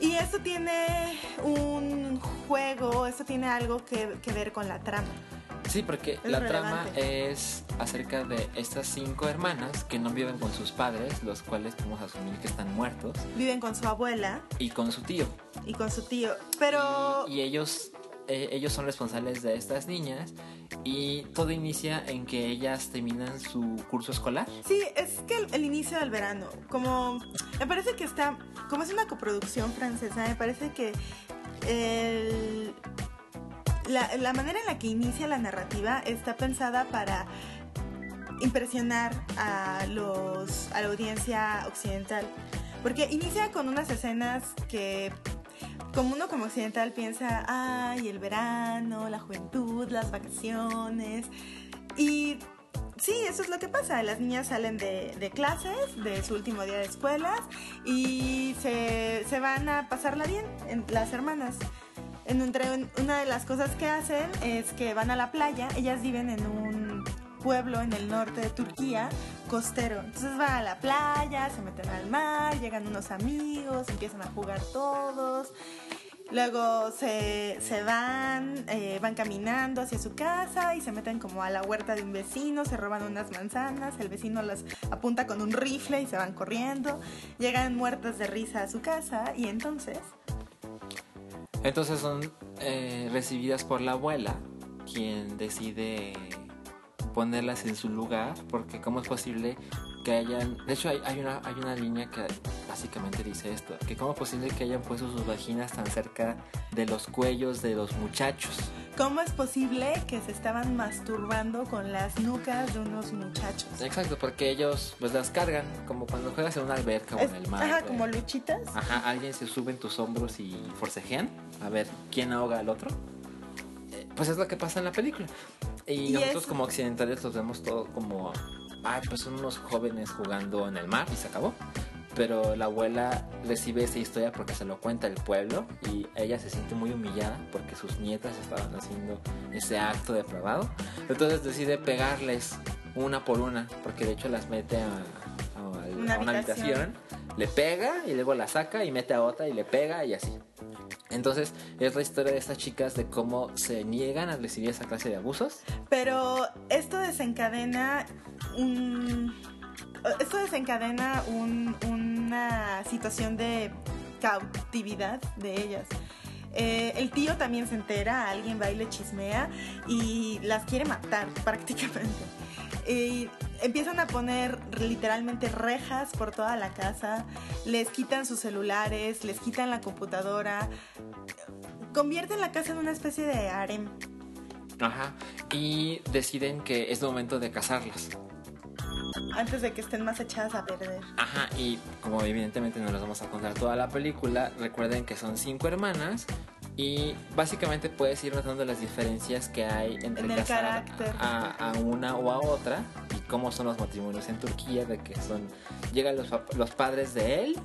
Y esto tiene un juego, esto tiene algo que, que ver con la trama. Sí, porque Es la relevante. trama es acerca de estas cinco hermanas que no viven con sus padres, los cuales podemos asumir que están muertos, Viven con su abuela y con su tío. y con su tío, pero... Y, y ellos, eh, ellos son responsables de estas niñas y todo inicia en que ellas terminan su curso escolar. Sí, es que el, inicio del verano, como me parece que está, como es una coproducción francesa, me parece que la, la manera en la que inicia la narrativa está pensada para impresionar a los a la audiencia occidental, porque inicia con unas escenas que como uno como occidental piensa, ay, el verano, la juventud, las vacaciones y Sí, eso es lo que pasa. Las niñas salen de, clases, de su último día de escuelas, y se, se van a pasarla bien, en, las hermanas. En, entre, una de las cosas que hacen es que van a la playa. Ellas viven en un pueblo en el norte de Turquía, costero. Entonces van a la playa, se meten al mar, llegan unos amigos, empiezan a jugar todos. Luego se, se van, eh, van caminando hacia su casa y se meten como a la huerta de un vecino, se roban unas manzanas, el vecino las apunta con un rifle y se van corriendo. Llegan muertas de risa a su casa y entonces... Entonces son eh, recibidas por la abuela, quien decide ponerlas en su lugar, porque cómo es posible que hayan... De hecho hay, hay una, hay una línea que básicamente dice esto, que cómo es posible que hayan puesto sus vaginas tan cerca de los cuellos de los muchachos. ¿Cómo es posible que se estaban masturbando con las nucas de unos muchachos? Exacto, porque ellos pues las cargan, como cuando juegas en una alberca o en el mar. Ajá, eh, como luchitas. Ajá, alguien se sube en tus hombros y forcejean a ver quién ahoga al otro. Eh, Pues es lo que pasa en la película. Y, Y nosotros es- como occidentales los vemos todo como, ay, pues son unos jóvenes jugando en el mar y se acabó. Pero la abuela recibe esa historia porque se lo cuenta el pueblo y ella se siente muy humillada porque sus nietas estaban haciendo ese acto depravado. Entonces decide pegarles una por una porque de hecho las mete a, a- Una a una habitación. habitación, le pega y luego la saca y mete a otra y le pega y así. Entonces es la historia de estas chicas de cómo se niegan a recibir esa clase de abusos. Pero esto desencadena un. Esto desencadena un- una situación de cautividad de ellas. Eh, el tío también se entera, alguien va y le chismea y las quiere matar prácticamente. Y empiezan a poner literalmente rejas por toda la casa, les quitan sus celulares, les quitan la computadora, convierten la casa en una especie de harem. Ajá. Y deciden que es momento de casarlas. antes de que estén más echadas a perder. Ajá, y como evidentemente no les vamos a contar toda la película, recuerden que son cinco hermanas y básicamente puedes ir notando las diferencias que hay entre En casar a, a una o a otra y cómo son los matrimonios en Turquía, de que son llegan los, los padres de él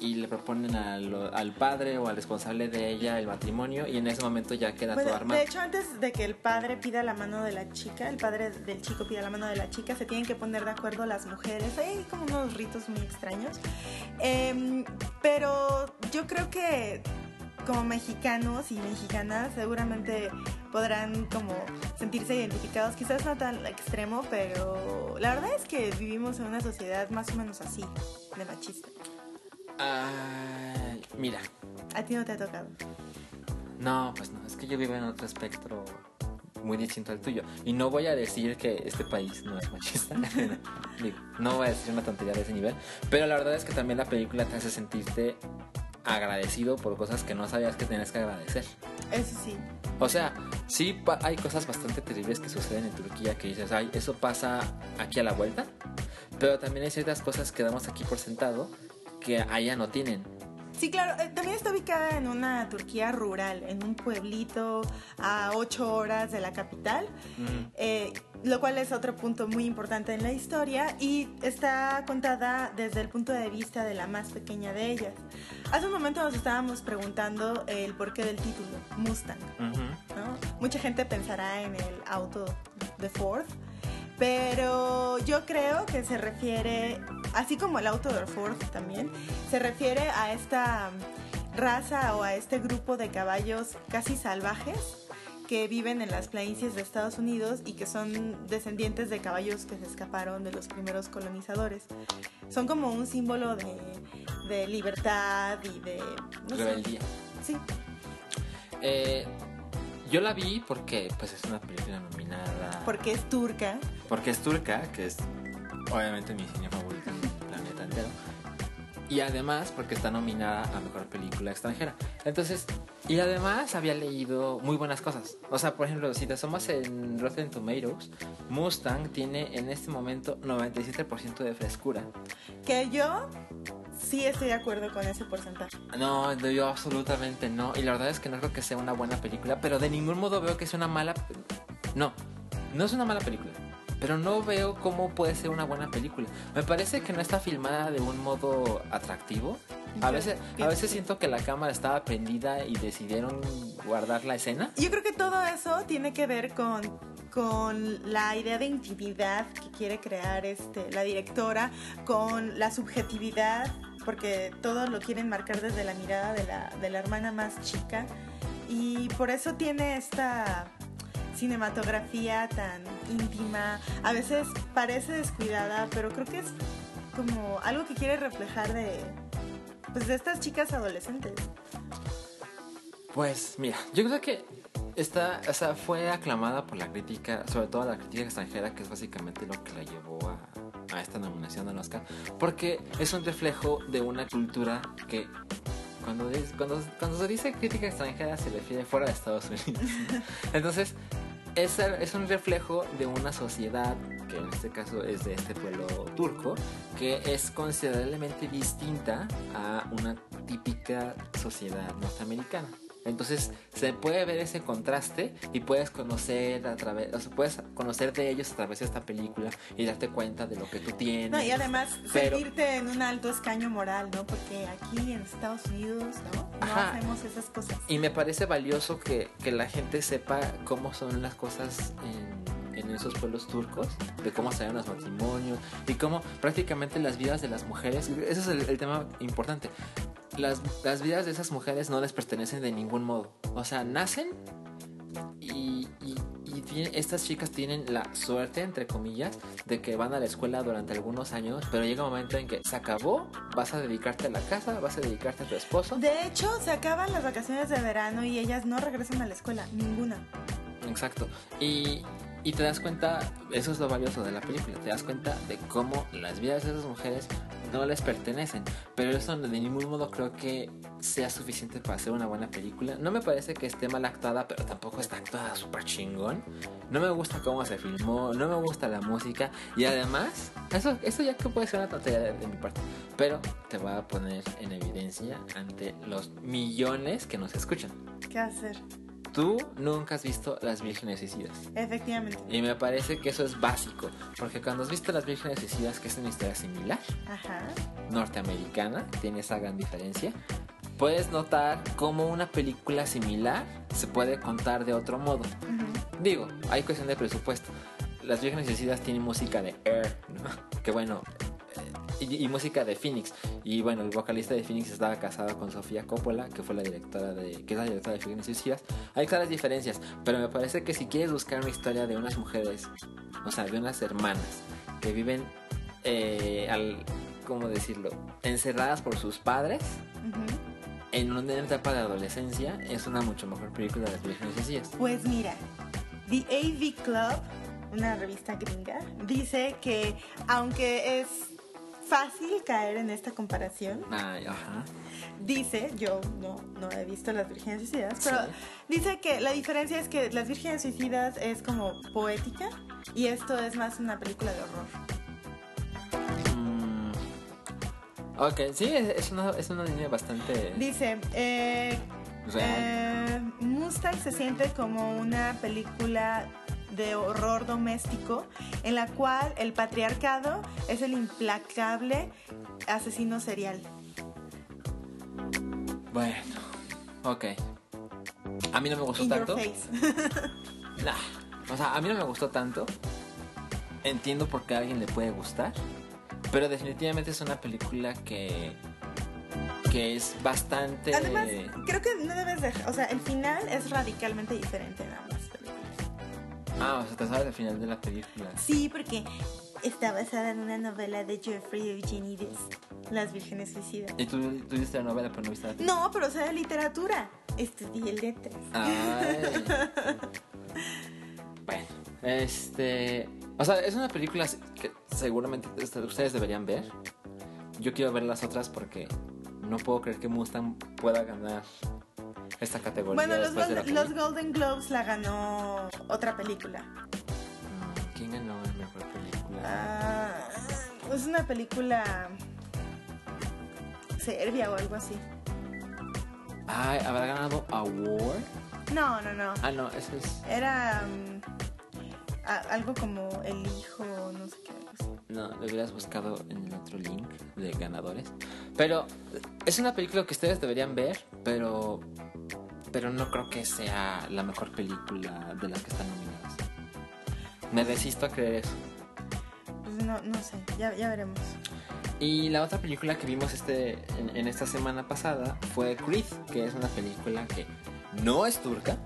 y le proponen al, al padre o al responsable de ella el matrimonio y en ese momento ya queda Bueno, todo armado. de hecho, antes de que el padre pida la mano de la chica, el padre del chico pida la mano de la chica, se tienen que poner de acuerdo las mujeres. Hay como unos ritos muy extraños. Em, pero yo creo que como mexicanos y mexicanas seguramente podrán como sentirse identificados, quizás no tan extremo, pero la verdad es que vivimos en una sociedad más o menos así, de machista. Ay, mira, A ti no te ha tocado. No, pues no, es que yo vivo en otro espectro muy distinto al tuyo. Y no voy a decir que este país no es machista. No voy a decir una tontería de ese nivel. Pero la verdad es que también la película te hace sentirte agradecido por cosas que no sabías que tenías que agradecer. Eso sí. O sea, sí hay cosas bastante terribles que suceden en Turquía que dices, ay, eso pasa aquí a la vuelta. Pero también hay ciertas cosas que damos aquí por sentado que allá no tienen. Sí, claro, eh, también está ubicada en una Turquía rural, en un pueblito a ocho horas de la capital, eh, lo cual es otro punto muy importante en la historia y está contada desde el punto de vista de la más pequeña de ellas. Hace un momento nos estábamos preguntando el porqué del título, Mustang. Ujú. ¿no? Mucha gente pensará en el auto de Ford, pero yo creo que se refiere, así como el auto de Ford también, se refiere a esta raza o a este grupo de caballos casi salvajes que viven en las planicies de Estados Unidos y que son descendientes de caballos que se escaparon de los primeros colonizadores. Son como un símbolo de, de libertad y de... no sé. Rebeldía. Sí, Eh, yo la vi porque pues es una película nominada porque es turca. porque es turca, que es obviamente mi cine favorito en el planeta entero. Y además porque está nominada a mejor película extranjera. Entonces, y además había leído muy buenas cosas. O sea, por ejemplo, si te asomas en Rotten Tomatoes, Mustang tiene en este momento 97% de frescura. Que yo sí estoy de acuerdo con ese porcentaje. No, yo absolutamente no. Y la verdad es que no creo que sea una buena película, pero de ningún modo veo que sea una mala. No, no es una mala película. Pero no veo cómo puede ser una buena película. Me parece que no está filmada de un modo atractivo. A veces, a veces siento que la cámara estaba prendida y decidieron guardar la escena. Yo creo que todo eso tiene que ver con, con la idea de intimidad que quiere crear este, la directora, con la subjetividad porque todos lo quieren marcar desde la mirada de la, de la hermana más chica y por eso tiene esta cinematografía tan íntima, a veces parece descuidada, pero creo que es como algo que quiere reflejar de pues de estas chicas adolescentes. Pues mira, yo creo que esta, o sea, fue aclamada por la crítica, sobre todo la crítica extranjera, que es básicamente lo que la llevó a, a esta nominación al Oscar, porque es un reflejo de una cultura que cuando, cuando, cuando se dice crítica extranjera se refiere fuera de Estados Unidos. Entonces, es, es, un reflejo de una sociedad, que en este caso es de este pueblo turco, que es considerablemente distinta a una típica sociedad norteamericana. Entonces se puede ver ese contraste y puedes conocer a través, o sea, puedes conocer de ellos a través de esta película y darte cuenta de lo que tú tienes. No, y además sentirte en un alto escaño moral, ¿no? Porque aquí en Estados Unidos, ¿no? No hacemos esas cosas. Y me parece valioso que, que la gente sepa cómo son las cosas en, en esos pueblos turcos, de cómo se los matrimonios y cómo prácticamente las vidas de las mujeres, ese es el, el tema importante, las, las, vidas de esas mujeres no les pertenecen de ningún modo. O sea, nacen y, y, y tienen, estas chicas tienen la suerte, entre comillas, de que van a la escuela durante algunos años, pero llega un momento en que se acabó, vas a dedicarte a la casa, vas a dedicarte a tu esposo. De hecho, se acaban las vacaciones de verano y ellas no regresan a la escuela, ninguna. Exacto. Y, y te das cuenta, eso es lo valioso de la película, te das cuenta de cómo las vidas de esas mujeres no les pertenecen. Pero eso de ningún modo creo que sea suficiente para hacer una buena película. No me parece que esté mal actuada, pero tampoco está actuada súper chingón. No me gusta cómo se filmó, no me gusta la música. Y además, eso, eso ya que puede ser una tontería de, de mi parte. Pero te va a poner en evidencia ante los millones que nos escuchan. ¿Qué hacer? Tú nunca has visto Las Vírgenes Suicidas. Efectivamente. Y me parece que eso es básico. Porque cuando has visto Las Vírgenes Suicidas, que es una historia similar, Ajá. norteamericana, tiene esa gran diferencia, puedes notar cómo una película similar se puede contar de otro modo. Uh -huh. Digo, hay cuestión de presupuesto. Las Vírgenes Suicidas tienen música de Air, ¿no? Que bueno, y, y, música de Phoenix. Y bueno, el vocalista de Phoenix estaba casado con Sofía Coppola, que fue la directora de. que es la directora de Vírgenes Suicidas. Hay claras diferencias, pero me parece que si quieres buscar una historia de unas mujeres, o sea, de unas hermanas que viven eh, al. ¿cómo decirlo? encerradas por sus padres. Uh -huh. En una etapa de adolescencia es una mucho mejor película de Vírgenes Suicidas. Pues mira, The AV Club, una revista gringa, dice que aunque es fácil caer en esta comparación. Ay, ajá. Dice, yo no, no he visto Las Vírgenes Suicidas, pero dice que la diferencia es que Las Vírgenes Suicidas es como poética y esto es más una película de horror. Mm, ok, sí, es una, es una línea bastante... Dice, eh, eh, Mustang se siente como una película de horror doméstico en la cual el patriarcado es el implacable asesino serial. Bueno, ok. A mí no me gustó In tanto. Your face. nah, o sea, a mí no me gustó tanto. Entiendo por qué a alguien le puede gustar. Pero definitivamente es una película que que es bastante. Además, creo que no debes dejar. O sea, el final es radicalmente diferente películas. Ah, o sea, te sabes el final de la película. Sí, porque está basada en una novela de Jeffrey Eugenides, Las Vírgenes Suicidas. ¿Y tú, tú viste la novela, pero no viste la película? No, pero o sea, de literatura. Estudié letras. Bueno, este. O sea, es una película que seguramente ustedes deberían ver. Yo quiero ver las otras porque no puedo creer que Mustang pueda ganar esta categoría. Bueno, los, Golden, los Golden Globes la ganó otra película. ¿Quién ganó la mejor película? Ah, es una película serbia o algo así. Ay, ¿habrá ganado Award? No, no, no. Ah, no, eso es. Era um, a, algo como El Hijo, no sé qué. No, lo hubieras buscado en el otro link de ganadores. Pero es una película que ustedes deberían ver, pero pero no creo que sea la mejor película de las que están nominadas. Me resisto a creer eso. Pues no, no sé, ya, ya veremos. Y la otra película que vimos este, en, en esta semana pasada fue Creed, que es una película que no es turca,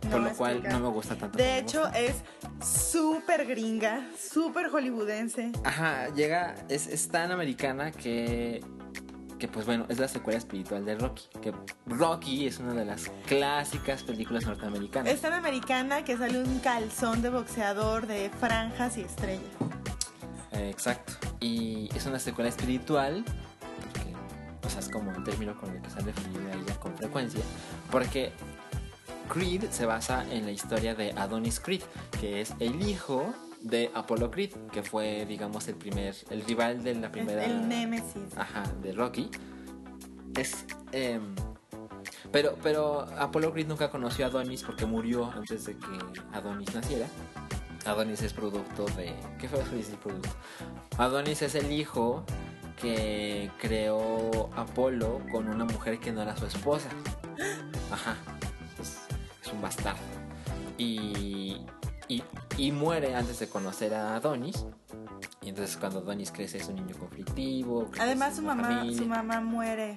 por No lo es cual no me gusta tanto. De hecho, es súper gringa, súper hollywoodense. Ajá, llega, es, es tan americana que, que pues bueno, es la secuela espiritual de Rocky. Que Rocky es una de las clásicas películas norteamericanas. Es tan americana que sale un calzón de boxeador de franjas y estrellas. Eh, exacto. Y es una secuela espiritual, porque, o sea, es como el término con el que se referida a ella con frecuencia, porque Creed se basa en la historia de Adonis Creed, que es el hijo de Apollo Creed, que fue, digamos, el primer, el rival de la primera... el némesis. Ajá, de Rocky. Es... em, pero, pero Apollo Creed nunca conoció a Adonis porque murió antes de que Adonis naciera. Adonis es producto de... ¿Qué fue el producto? Adonis es el hijo que creó Apolo con una mujer que no era su esposa. Ajá. Es, es un bastardo. Y, y, y muere antes de conocer a Adonis. Y entonces cuando Adonis crece es un niño conflictivo. Además, su mamá, familia. su mamá muere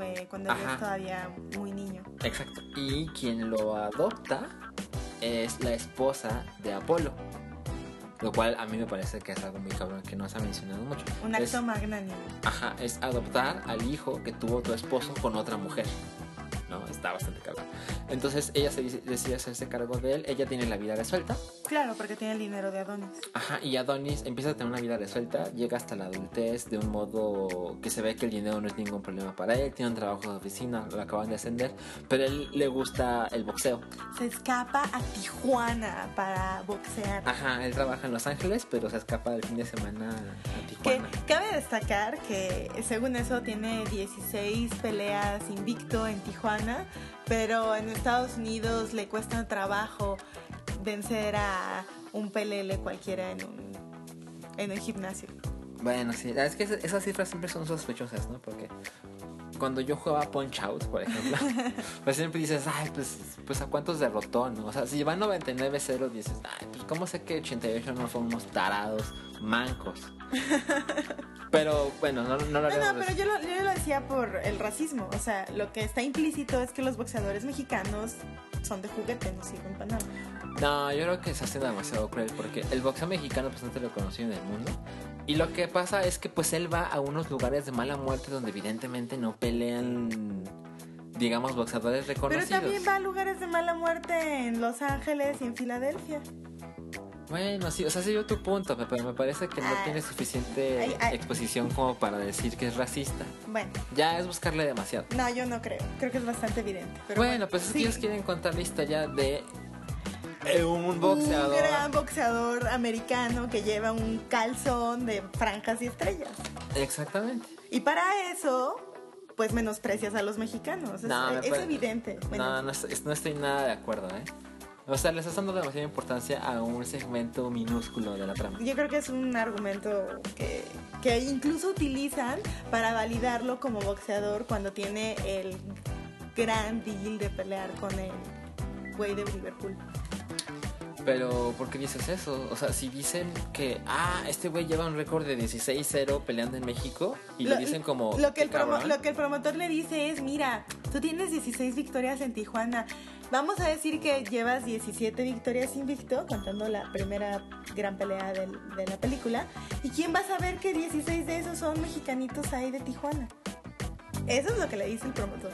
eh, cuando él es todavía muy niño. Exacto. Y quien lo adopta es la esposa de Apolo. Lo cual a mí me parece que es algo muy cabrón que no se ha mencionado mucho. Un Es- acto magnánimo. Ajá, es adoptar al hijo que tuvo tu esposo con otra mujer. ¿No? Está bastante cabrón. Entonces ella se decide hacerse cargo de él. Ella tiene la vida resuelta. Claro, porque tiene el dinero de Adonis. Ajá, y Adonis empieza a tener una vida resuelta. Llega hasta la adultez de un modo que se ve que el dinero no es ningún problema para él. Tiene un trabajo de oficina, lo acaban de ascender. Pero a él le gusta el boxeo. Se escapa a Tijuana para boxear. Ajá, él trabaja en Los Ángeles, pero se escapa el fin de semana a Que Tijuana. cabe destacar que según eso tiene 16 peleas invicto en Tijuana, pero en Estados Unidos le cuesta trabajo vencer a un pelele cualquiera en un, en un gimnasio. Bueno, sí, es que esas- cifras siempre son sospechosas, ¿no? Porque cuando yo jugaba Punch Out, por ejemplo, pues siempre dices, ay, pues, pues a cuántos derrotó, ¿no? O sea, si van 99-0, dices, ay, pues cómo sé que 88 no fueron unos tarados mancos. Pero bueno, no, no lo No, no, pero yo lo, yo lo decía por el racismo. O sea, lo que está implícito es que los boxeadores mexicanos son de juguete, no sirven para nada. No, yo creo que se hace demasiado cruel porque el boxeo mexicano pues no te lo conocido en el mundo. Y lo que pasa es que pues él va a unos lugares de mala muerte donde evidentemente no pelean, digamos, boxeadores Pero reconocidos. también va a lugares de mala muerte en Los Ángeles y en Filadelfia. Bueno, sí, o sea, sí yo tu punto, pero me parece que no Ay. tiene suficiente Ay, ay. exposición como para decir que es racista. Bueno, Ya es buscarle demasiado. no, yo no creo. Creo que es bastante evidente. Pero bueno, pues es que sí. ellos quieren contar la historia de eh, un boxeador. Un gran boxeador americano que lleva un calzón de franjas y estrellas. Exactamente. Y para eso, pues menosprecias a los mexicanos. Es, No, me es pare- evidente. Bueno, No, no estoy nada de acuerdo, ¿eh? O sea, le estás dando demasiada importancia a un segmento minúsculo de la trama. Yo creo que es un argumento que, que incluso utilizan para validarlo como boxeador cuando tiene el gran deal de pelear con el güey de Liverpool. Pero, ¿por qué dices eso? O sea, si dicen que, ah, este güey lleva un récord de 16-0 peleando en México y Lo- le dicen como. Lo que, el "Qué promo- cabrón". lo que el promotor le dice es, mira, tú tienes 16 victorias en Tijuana. Vamos a decir que llevas 17 victorias invicto, contando la primera gran pelea del- de la película. ¿Y quién va a saber que 16 de esos son mexicanitos ahí de Tijuana? Eso es lo que le dice el promotor.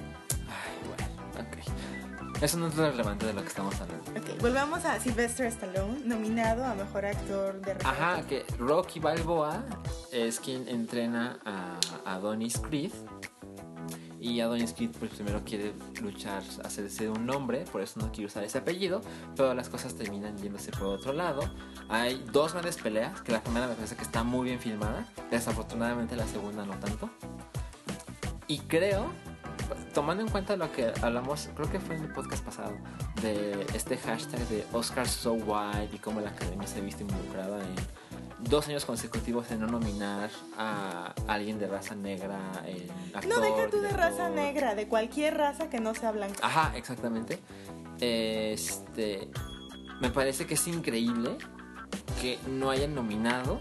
Eso no es lo relevante de lo que estamos hablando. Ok, volvamos a Sylvester Stallone, nominado a Mejor Actor de reparto. Ajá, que Rocky Balboa es quien entrena a Adonis Creed. Y Adonis Creed pues primero quiere luchar, hacerse un nombre, por eso no quiere usar ese apellido, pero las cosas terminan yéndose por otro lado. Hay dos grandes peleas, que la primera me parece que está muy bien filmada, desafortunadamente la segunda no tanto. Y creo, tomando en cuenta lo que hablamos, creo que fue en el podcast pasado, de este hashtag de Oscars So White y cómo la academia se ha visto involucrada en dos años consecutivos en no nominar a alguien de raza negra en actor, No, deja tú de raza negra, de cualquier raza que no sea blanca. Ajá, exactamente. Este, me parece que es increíble que no hayan nominado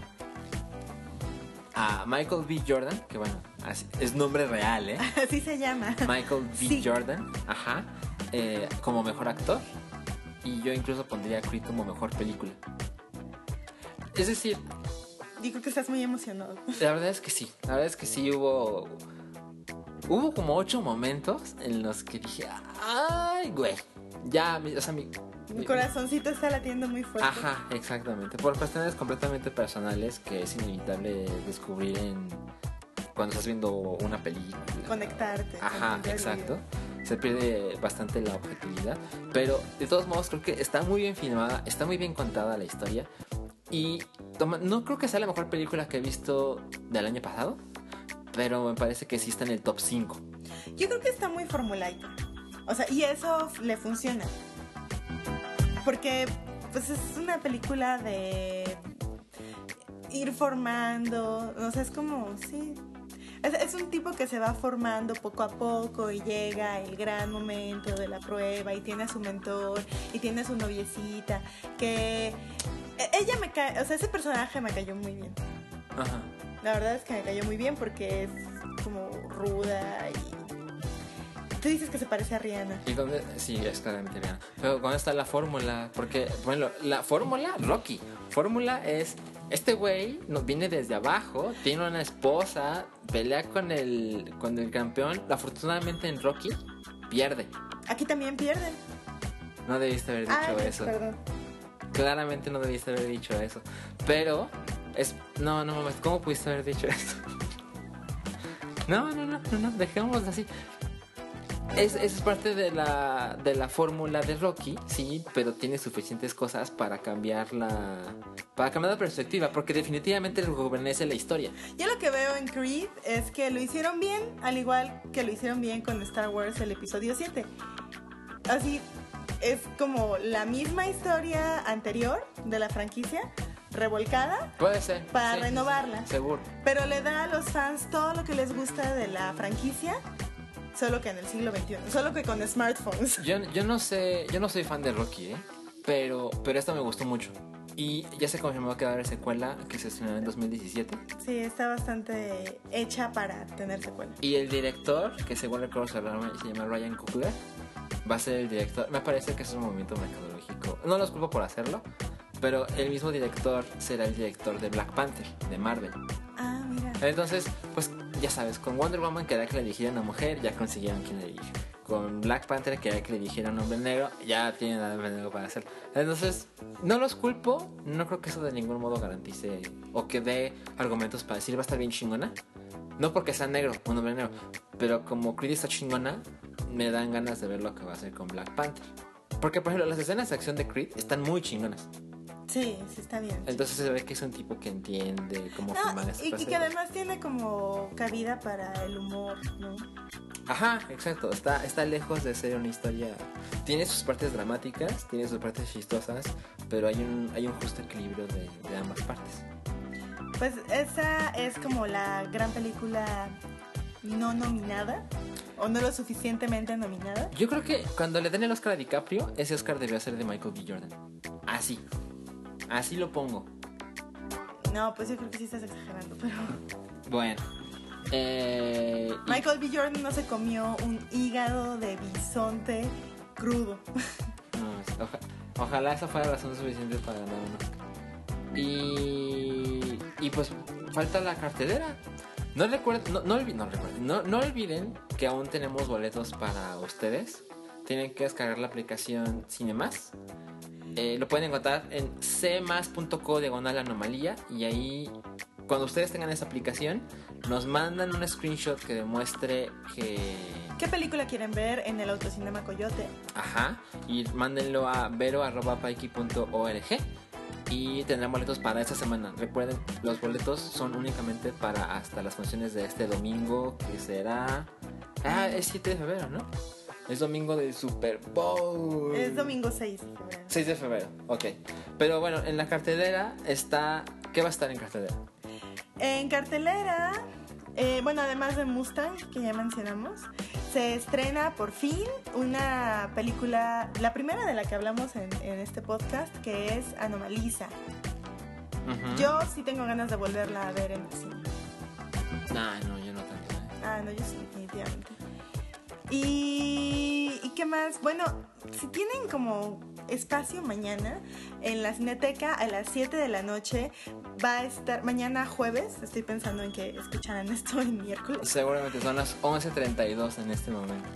a Michael B. Jordan, que bueno, así- es nombre real, ¿eh? Así se llama. Michael B. Sí. Jordan, ajá, eh, como mejor actor. Y yo incluso pondría a Creed como mejor película. Es decir, Yo creo que estás muy emocionado. la verdad es que sí. La verdad es que sí hubo. Hubo como ocho momentos en los que dije, ay, güey. Ya, o sea, mi. Mi corazoncito está latiendo muy fuerte. Ajá, exactamente. Por cuestiones completamente personales que es inevitable descubrir en. Cuando estás viendo una película. Conectarte. Ajá, exacto. Se pierde bastante la objetividad. Pero de todos modos creo que está muy bien filmada, está muy bien contada la historia. Y toma- no creo que sea la mejor película que he visto del año pasado. Pero me parece que sí está en el top 5. Yo creo que está muy formulaita. O sea, y eso le funciona. Porque, pues es una película de ir formando. O sea, es como, sí. Es, es un tipo que se va formando poco a poco y llega el gran momento de la prueba y tiene a su mentor y tiene a su noviecita. Que e- ella me cae, o sea, ese personaje me cayó muy bien. Ajá. La verdad es que me cayó muy bien porque es como ruda y... Tú dices que se parece a Rihanna. ¿Y dónde? Sí, es claramente bien. Pero ¿dónde está la fórmula? Porque, bueno, la fórmula, Rocky. Fórmula es, este güey no, viene desde abajo, tiene una esposa, pelea con el, con el campeón. Afortunadamente en Rocky, pierde. Aquí también pierden. No debiste haber dicho Ay, eso. perdón. Claramente no debiste haber dicho eso. Pero, es... No, no mames, ¿cómo pudiste haber dicho eso? No, no, no, no, no, dejémoslo así. Es, es parte de la, de la fórmula de Rocky, sí, pero tiene suficientes cosas para cambiar la... Para cambiar la perspectiva, porque definitivamente rejuvenece la historia. Yo lo que veo en Creed es que lo hicieron bien, al igual que lo hicieron bien con Star Wars el episodio 7. Así, es como la misma historia anterior de la franquicia, revolcada, Puede ser. para sí, renovarla. Seguro. Pero le da a los fans todo lo que les gusta de la franquicia, solo que en el siglo XXI, solo que con smartphones. Yo, yo no sé, yo no soy fan de Rocky, ¿eh? Pero, pero esta me gustó mucho. Y ya se confirmó que va a haber secuela que se estrenará en 2017. Sí, está bastante hecha para tener secuela. Y el director, que según recuerdo se llama Ryan Coogler, va a ser el director. Me parece que es un movimiento mercadológico. No los culpo por hacerlo, pero el mismo director será el director de Black Panther, de Marvel. Ah, mira. Entonces, ya sabes, con Wonder Woman quería que le dirigiera una mujer, ya consiguieron quien le dirige. Con Black Panther quería que le dirigiera un hombre negro, ya tienen al hombre negro para hacerlo. Entonces, no los culpo, no creo que eso de ningún modo garantice o que dé argumentos para decir va a estar bien chingona. No porque sea negro, un hombre negro, pero como Creed está chingona, me dan ganas de ver lo que va a hacer con Black Panther. Porque, por ejemplo, las escenas de acción de Creed están muy chingonas. Sí, sí está bien. Entonces se ve que es un tipo que entiende cómo No, filmar estas y, y que además tiene como cabida para el humor, ¿no? Ajá, exacto. Está, está lejos de ser una historia. Tiene sus partes dramáticas, tiene sus partes chistosas, pero hay un, hay un justo equilibrio de, de ambas partes. Pues esa es como la gran película no nominada o no lo suficientemente nominada. Yo creo que cuando le den el Oscar a DiCaprio, ese Oscar debió ser de Michael B. Jordan. Así. Así lo pongo. No, pues yo creo que sí estás exagerando, pero Bueno. Eh, Michael B. Jordan no se comió un hígado de bisonte crudo. No, oja- ojalá esa fuera razón suficiente para ganar un Oscar. Y, y pues falta la cartelera. No recuerden, no, no, olvi- no recuerden, no, no olviden que aún tenemos boletos para ustedes. Tienen que descargar la aplicación Cinemas. Eh, lo pueden encontrar en cmas.co diagonal anomalía y ahí cuando ustedes tengan esa aplicación nos mandan un screenshot que demuestre que ¿Qué película quieren ver en el Autocinema Coyote? Ajá, y mándenlo a vero.paiki.org y tendrán boletos para esta semana. Recuerden, los boletos son únicamente para hasta las funciones de este domingo, que será... Ah, es 7 de febrero, ¿no? Es domingo del Super Bowl. Es domingo 6 de febrero. 6 de febrero, ok. Pero bueno, en la cartelera está... ¿Qué va a estar en cartelera? En cartelera, eh, bueno, además de Mustang, que ya mencionamos, se estrena por fin una película, la primera de la que hablamos en, en este podcast, que es Anomaliza. Yo sí tengo ganas de volverla a ver en el cine. Nah, no, yo no tanto. ¿eh? Ah, no, yo sí, definitivamente. Y, ¿Y qué más? Bueno, si tienen como espacio mañana en la Cineteca a las 7 de la noche va a estar mañana jueves, estoy pensando en que escucharán esto el miércoles Seguramente son las 11.32 en este momento.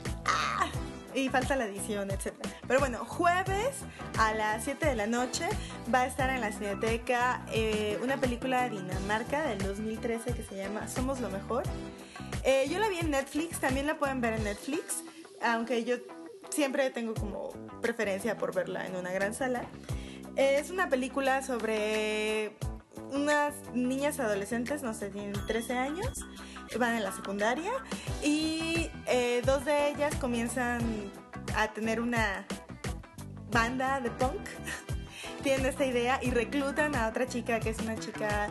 Y falta la edición, etc. Pero bueno, jueves a las 7 de la noche va a estar en la Cineteca eh, una película de Dinamarca del 2013 que se llama Somos lo Mejor. Eh, yo la vi en Netflix, también la pueden ver en Netflix, aunque yo siempre tengo como preferencia por verla en una gran sala. Es una película sobre unas niñas adolescentes, no sé, tienen 13 años, van en la secundaria y eh, dos de ellas comienzan a tener una banda de punk. Tienen esta idea y reclutan a otra chica que es una chica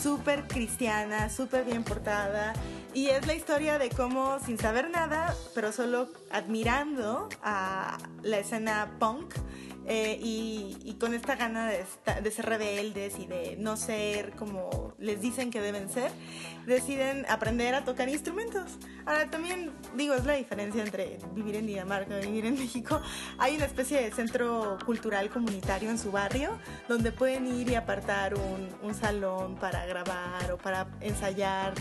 súper cristiana, súper bien portada. Y es la historia de cómo, sin saber nada, pero solo admirando a la escena punk, eh, y, y con esta gana de, de ser rebeldes y de no ser como les dicen que deben ser, deciden aprender a tocar instrumentos. Ahora también digo, es la diferencia entre vivir en Dinamarca y vivir en México. Hay una especie de centro cultural comunitario en su barrio donde pueden ir y apartar un, un salón para grabar o para ensayar.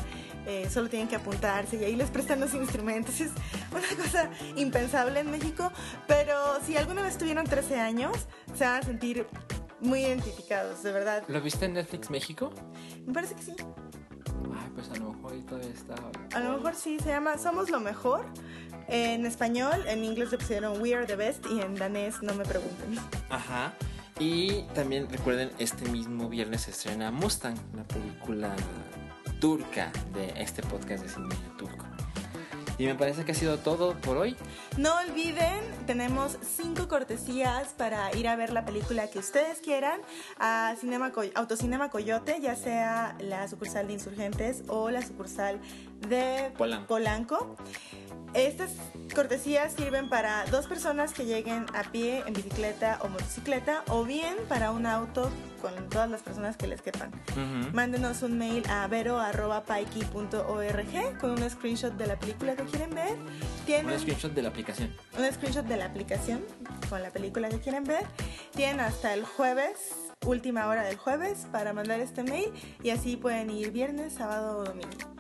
Eh, solo tienen que apuntarse y ahí les prestan los instrumentos. Es una cosa impensable en México, pero si alguna vez tuvieron 13 años, se van a sentir muy identificados, de verdad. ¿Lo viste en Netflix México? Me parece que sí. Ay, pues a lo mejor ahí todavía está. A lo mejor sí, se llama Somos lo Mejor. En español, en inglés le pusieron We Are the Best y en danés no me pregunten. Ajá. Y también recuerden, este mismo viernes se estrena Mustang, la película turca de este podcast de cine turco. Y me parece que ha sido todo por hoy. No olviden, tenemos cinco cortesías para ir a ver la película que ustedes quieran a Cinema Co- Autocinema Coyote, ya sea la sucursal de Insurgentes o la sucursal de Polanco. Polanco. Estas cortesías sirven para dos personas que lleguen a pie, en bicicleta o motocicleta, o bien para un auto con todas las personas que les quepan. Ujú. Mándenos un mail a vero.paiki.org con un screenshot de la película que quieren ver. Tienen Un screenshot de la aplicación. un screenshot de la aplicación con la película que quieren ver. Tienen hasta el jueves, última hora del jueves, para mandar este mail y así pueden ir viernes, sábado o domingo.